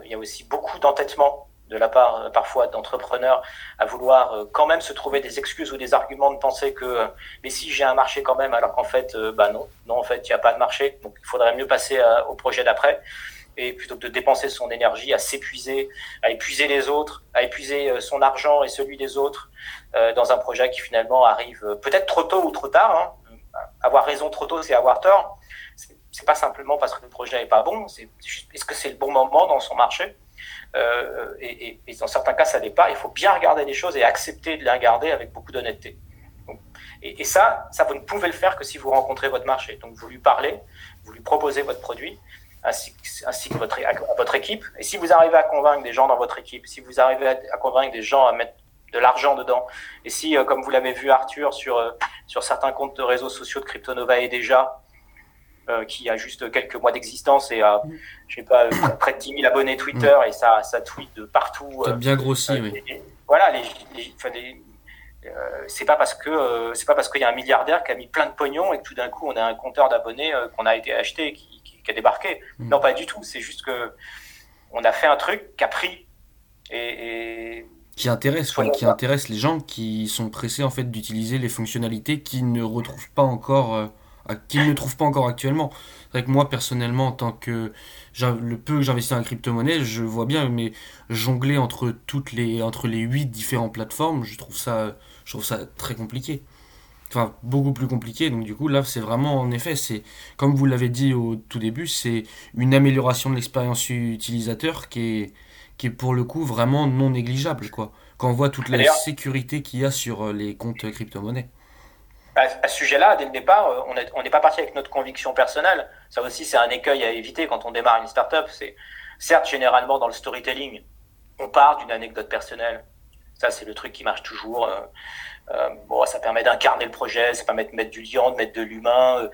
il y a aussi beaucoup d'entêtement de la part euh, parfois d'entrepreneurs à vouloir euh, quand même se trouver des excuses ou des arguments de penser que euh, mais si j'ai un marché quand même alors qu'en fait bah non non en fait il n'y a pas de marché donc il faudrait mieux passer au projet d'après et plutôt que de dépenser son énergie à s'épuiser à épuiser les autres à épuiser son argent et celui des autres dans un projet qui finalement arrive peut-être trop tôt ou trop tard hein. avoir raison trop tôt c'est avoir tort c'est pas simplement parce que le projet est pas bon c'est est-ce que c'est le bon moment dans son marché? Euh, et, dans certains cas, ça n'est pas. Il faut bien regarder les choses et accepter de les regarder avec beaucoup d'honnêteté. Et, ça, ça, vous ne pouvez le faire que si vous rencontrez votre marché. Donc, vous lui parlez, vous lui proposez votre produit, ainsi, ainsi que votre, votre équipe. Et si vous arrivez à convaincre des gens dans votre équipe, si vous arrivez à, convaincre des gens à mettre de l'argent dedans, et si, euh, comme vous l'avez vu Arthur sur, euh, sur certains comptes de réseaux sociaux de CryptoNova et déjà, euh, qui a juste quelques mois d'existence et a, je sais pas, [COUGHS] près de 10 000 abonnés Twitter mm. et ça, ça tweet de partout. Ça bien grossi, euh, oui. voilà, les, euh, c'est pas parce que c'est pas parce qu'il y a un milliardaire qui a mis plein de pognon et que tout d'un coup on a un compteur d'abonnés qu'on a été acheté qui, qui, a débarqué. Mm. Non, pas du tout. C'est juste que on a fait un truc qui a pris et, qui intéresse, qui intéresse les gens qui sont pressés en fait d'utiliser les fonctionnalités qu'ils ne retrouvent pas encore qu'ils ne trouvent pas encore actuellement. C'est vrai que moi, personnellement, en tant que le peu que j'investis en crypto-monnaie, je vois bien, mais jongler entre toutes les entre les huit différentes plateformes, je trouve ça, je trouve ça très compliqué. Enfin, beaucoup plus compliqué. Donc du coup, là, c'est vraiment, en effet, c'est comme vous l'avez dit au tout début, c'est une amélioration de l'expérience utilisateur qui est qui est pour le coup vraiment non négligeable, quoi. Quand on voit toute la sécurité qu'il y a sur euh, les comptes crypto-monnaies à, ce sujet-là, dès le départ, euh, on n'est pas parti avec notre conviction personnelle. Ça aussi, c'est un écueil à éviter quand on démarre une startup. C'est certes généralement dans le storytelling, on part d'une anecdote personnelle. Ça, c'est le truc qui marche toujours. Euh, euh, bon, ça permet d'incarner le projet, ça permet de mettre du lien, de mettre de l'humain,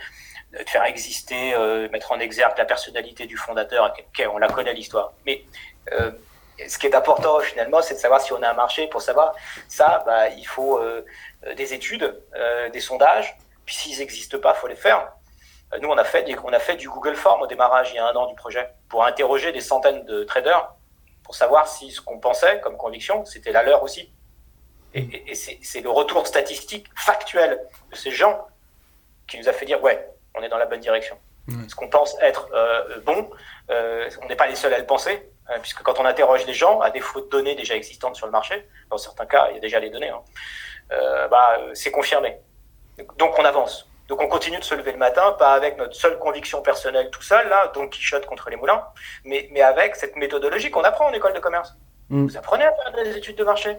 de faire exister, mettre en exergue la personnalité du fondateur. Ok, on la connaît l'histoire. Mais ce qui est important finalement, c'est de savoir si on a un marché. Pour savoir ça, bah, il faut euh, des études, euh, des sondages. Puis s'ils n'existent pas, faut les faire. Euh, nous, on a fait, on a fait du Google Form au démarrage il y a un an du projet pour interroger des centaines de traders pour savoir si ce qu'on pensait comme conviction, c'était la leur aussi. Et, c'est le retour statistique factuel de ces gens qui nous a fait dire ouais, on est dans la bonne direction. Ce qu'on pense être bon, on n'est pas les seuls à le penser, puisque quand on interroge les gens, à défaut de données déjà existantes sur le marché, dans certains cas, il y a déjà les données, hein, euh, bah, c'est confirmé. Donc on avance. Donc on continue de se lever le matin, pas avec notre seule conviction personnelle tout seul, là, donc Quichotte contre les moulins, mais, mais avec cette méthodologie qu'on apprend en école de commerce. Mm. Vous apprenez à faire des études de marché.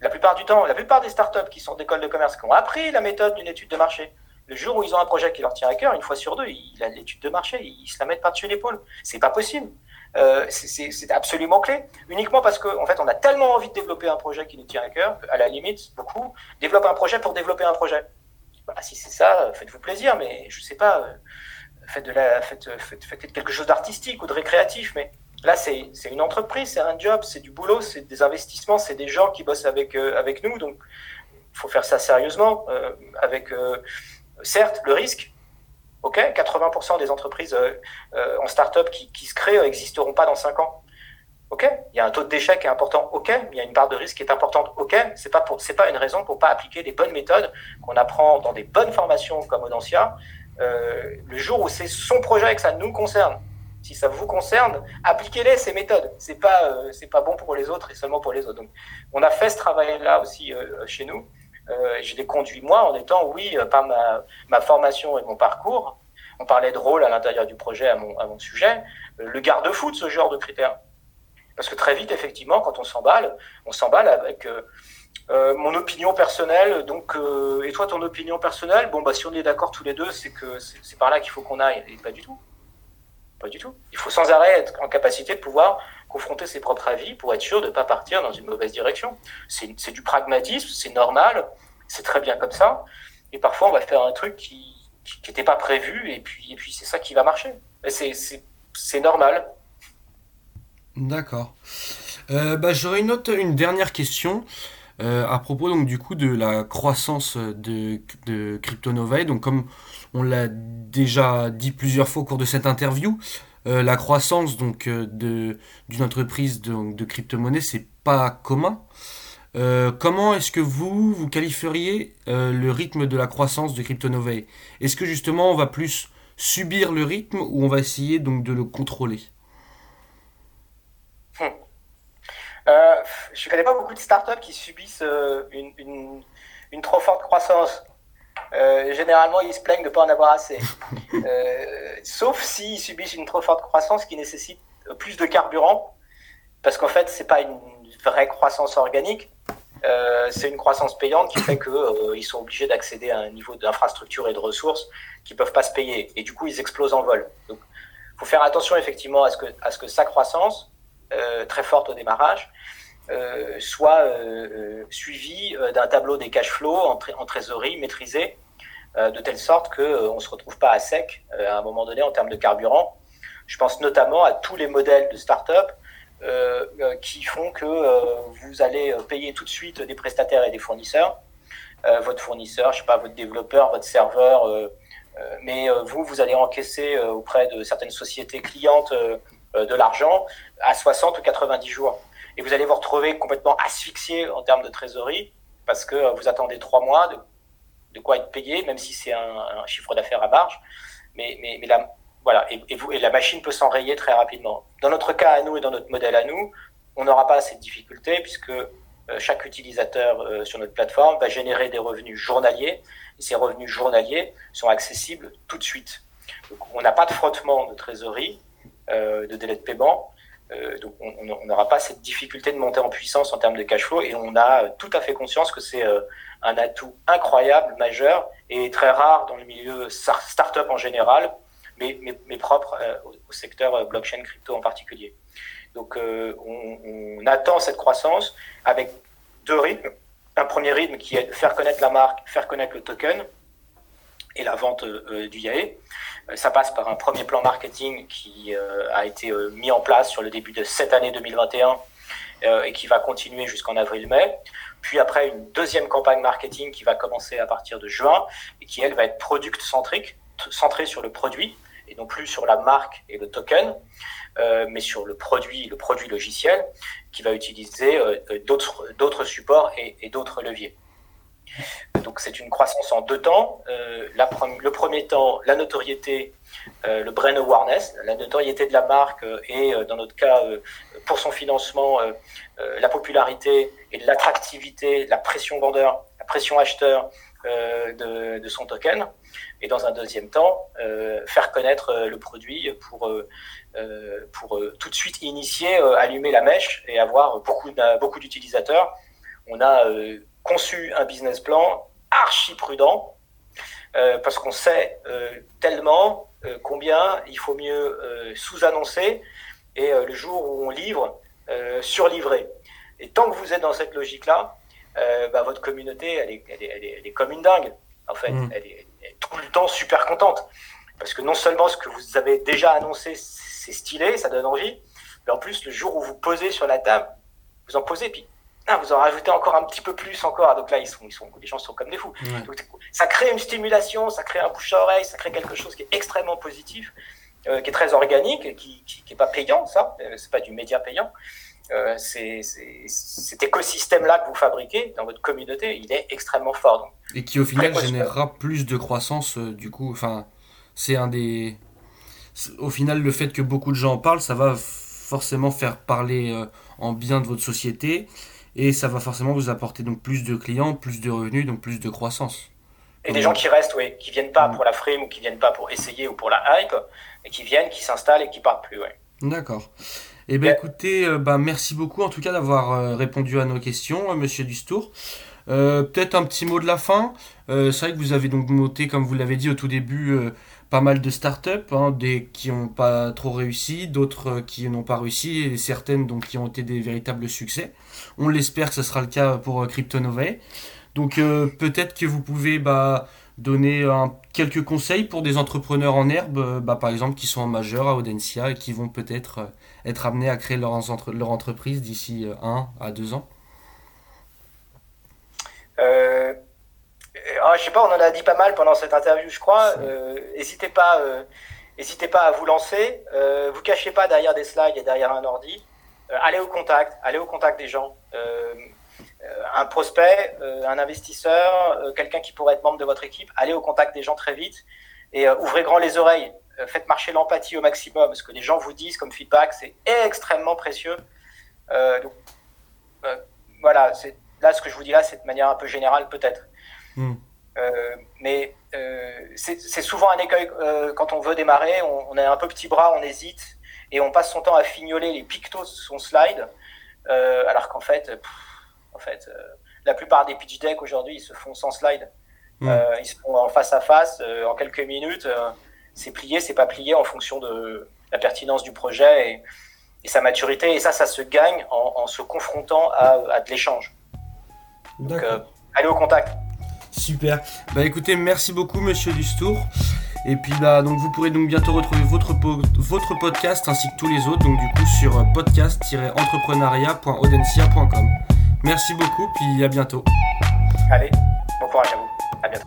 La plupart du temps, la plupart des startups qui sont d'école de commerce, qui ont appris la méthode d'une étude de marché, le jour où ils ont un projet qui leur tient à cœur, une fois sur deux, ils, l'étude de marché, ils se la mettent par-dessus l'épaule. C'est pas possible. Euh, c'est absolument clé. Uniquement parce qu'en en fait, on a tellement envie de développer un projet qui nous tient à cœur, à la limite, beaucoup, développer un projet pour développer un projet. Bah, si c'est ça, faites-vous plaisir, mais je sais pas, euh, faites, de la, faites quelque chose d'artistique ou de récréatif, mais là, c'est une entreprise, c'est un job, c'est du boulot, c'est des investissements, c'est des gens qui bossent avec, euh, avec nous, donc il faut faire ça sérieusement, avec, certes, le risque, Ok, 80% des entreprises euh, euh, en start-up qui, se créent n'existeront pas dans 5 ans. Ok, il y a un taux d'échec qui est important. Ok, il y a une part de risque qui est importante. Ok, c'est pas pas une raison pour pas appliquer des bonnes méthodes qu'on apprend dans des bonnes formations comme Audencia. Euh, le jour où c'est son projet et que ça nous concerne, si ça vous concerne, appliquez-les ces méthodes. C'est pas pas bon pour les autres et seulement pour les autres. Donc, on a fait ce travail-là aussi euh, chez nous. Euh, je l'ai conduit moi en étant, oui, euh, par ma, ma, formation et mon parcours. On parlait de rôle à l'intérieur du projet à mon, à mon sujet, euh, le garde-fou de ce genre de critères. Parce que très vite, effectivement, quand on s'emballe, on s'emballe avec euh, mon opinion personnelle. Donc, euh, et toi, ton opinion personnelle, bon, bah, si on est d'accord tous les deux, c'est que c'est par là qu'il faut qu'on aille. Et pas du tout. Pas du tout. Il faut sans arrêt être en capacité de pouvoir confronter ses propres avis pour être sûr de ne pas partir dans une mauvaise direction. C'est du pragmatisme, c'est normal, c'est très bien comme ça. Et parfois, on va faire un truc qui n'était pas prévu, et puis, et puis c'est ça qui va marcher. C'est normal. D'accord. Euh, bah, J'aurais une, autre, une dernière question. Euh, à propos donc du coup de la croissance de, de CryptoNovae. Donc comme on l'a déjà dit plusieurs fois au cours de cette interview, la croissance donc de d'une entreprise de, de crypto-monnaie, c'est pas commun. comment est-ce que vous, vous qualifieriez le rythme de la croissance de CryptoNovae Est-ce que justement on va plus subir le rythme ou on va essayer donc de le contrôler? Euh, Je ne connais pas beaucoup de startups qui subissent euh, une, trop forte croissance. Euh, généralement, ils se plaignent de ne pas en avoir assez. [LAUGHS] sauf s'ils subissent une trop forte croissance qui nécessite plus de carburant, parce qu'en fait, ce n'est pas une vraie croissance organique, euh, c'est une croissance payante qui fait qu'ils euh, sont obligés d'accéder à un niveau d'infrastructure et de ressources qui ne peuvent pas se payer. Et du coup, ils explosent en vol. Donc, il faut faire attention effectivement à ce que, à ce que sa croissance, euh, très forte au démarrage, soit suivie d'un tableau des cash flows en, trésorerie maîtrisé, de telle sorte qu'on ne se retrouve pas à sec à un moment donné en termes de carburant. Je pense notamment à tous les modèles de start-up euh, euh, qui font que euh, vous allez payer tout de suite des prestataires et des fournisseurs. votre fournisseur, je sais pas, votre développeur, votre serveur, mais vous, vous allez encaisser auprès de certaines sociétés clientes de l'argent à 60 ou 90 jours. Et vous allez vous retrouver complètement asphyxié en termes de trésorerie parce que vous attendez trois mois de, quoi être payé, même si c'est un, chiffre d'affaires à marge. Mais, la, voilà, et, et la machine peut s'enrayer très rapidement. Dans notre cas à nous et dans notre modèle à nous, on n'aura pas cette difficulté puisque euh, chaque utilisateur euh, sur notre plateforme va générer des revenus journaliers et ces revenus journaliers sont accessibles tout de suite. Donc, on n'a pas de frottement de trésorerie, euh, de délai de paiement. Donc on n'aura pas cette difficulté de monter en puissance en termes de cash flow et on a tout à fait conscience que c'est un atout incroyable, majeur et très rare dans le milieu start-up en général mais, mais, propre euh, au, secteur euh, blockchain crypto en particulier. Donc euh, on, on, attend cette croissance avec deux rythmes. Un premier rythme qui est faire connaître la marque, faire connaître le token et la vente du YAE. Ça passe par un premier plan marketing qui a été mis en place sur le début de cette année 2021 et qui va continuer jusqu'en avril-mai. Puis après, une deuxième campagne marketing qui va commencer à partir de juin et qui, elle, va être product-centrique, centrée sur le produit et non plus sur la marque et le token, euh, mais sur le produit, le produit logiciel, qui va utiliser euh, d'autres, supports et d'autres leviers. Donc c'est une croissance en deux temps. Euh, le premier temps, la notoriété, euh, le brand awareness, la notoriété de la marque euh, et dans notre cas, pour son financement, la popularité et l'attractivité, la pression vendeur, la pression acheteur de, de, son token et dans un deuxième temps, faire connaître le produit pour, pour tout de suite initier, allumer la mèche et avoir beaucoup, beaucoup d'utilisateurs. On a conçu un business plan archi prudent parce qu'on sait tellement combien il faut mieux sous-annoncer et le jour où on livre, surlivrer. Et tant que vous êtes dans cette logique-là, bah, votre communauté, elle est, elle, est, elle est, comme une dingue. En fait, mmh. elle, est, tout le temps super contente. Parce que non seulement ce que vous avez déjà annoncé, c'est stylé, ça donne envie, mais en plus, le jour où vous posez sur la table, vous en posez, puis ah, vous en rajoutez encore un petit peu plus encore. Donc là, ils sont, ils sont, les gens sont comme des fous. ça crée une stimulation, ça crée un bouche à oreille, ça crée quelque chose qui est extrêmement positif, euh, qui est très organique, qui, qui, qui est pas payant, ça. Euh, c'est pas du média payant. Euh, c'est, cet écosystème-là que vous fabriquez dans votre communauté, il est extrêmement fort. Et qui au final générera plus de croissance euh, du coup. Enfin, c'est un des. Au final, le fait que beaucoup de gens en parlent, ça va forcément faire parler en bien de votre société et ça va forcément vous apporter donc plus de clients, plus de revenus, donc plus de croissance. Et des gens qui restent, oui, qui viennent pas pour la frame ou qui viennent pas pour essayer ou pour la hype, et qui viennent, qui s'installent et qui partent plus, ouais. D'accord. Eh bien, écoutez, euh, bah, merci beaucoup en tout cas d'avoir euh, répondu à nos questions, euh, monsieur Dustour. Peut-être un petit mot de la fin. c'est vrai que vous avez donc noté, comme vous l'avez dit au tout début, pas mal de startups, hein, des qui n'ont pas trop réussi, d'autres qui n'ont pas réussi, et certaines donc qui ont été des véritables succès. On l'espère que ce sera le cas pour CryptoNovae. Donc peut-être que vous pouvez bah, donner quelques conseils pour des entrepreneurs en herbe, bah, par exemple qui sont en majeur à Audencia et qui vont peut-être être amenés à créer leur, entreprise d'ici euh, un à deux ans euh, Je sais pas, on en a dit pas mal pendant cette interview, je crois. Euh, n'hésitez pas n'hésitez pas à vous lancer. Euh, vous cachez pas derrière des slides et derrière un ordi. Euh, allez au contact, allez au contact des gens. Euh, un prospect, un investisseur, quelqu'un qui pourrait être membre de votre équipe, allez au contact des gens très vite et ouvrez grand les oreilles. faites marcher l'empathie au maximum. Ce que les gens vous disent comme feedback, c'est extrêmement précieux. donc, voilà, c'est là ce que je vous dis là, c'est de manière un peu générale peut-être. Hmm. Mais c'est souvent un écueil quand on veut démarrer. On, on, a un peu petit bras, on hésite et on passe son temps à fignoler les pictos de son slide, euh, alors qu'en fait, en fait euh, la plupart des pitch decks aujourd'hui, ils se font sans slide. Hmm. Euh, ils se font en face à face, en quelques minutes. c'est plié, c'est pas plié en fonction de la pertinence du projet et, sa maturité. Et ça, ça se gagne en, se confrontant à, de l'échange. Donc, allez au contact. Super. Bah écoutez, merci beaucoup, monsieur Dustour. Et puis là, donc vous pourrez donc bientôt retrouver votre, votre podcast ainsi que tous les autres, donc du coup sur euh, podcast-entrepreneuriat.audencia.com. Merci beaucoup, puis à bientôt. Allez, bon courage à vous. À bientôt.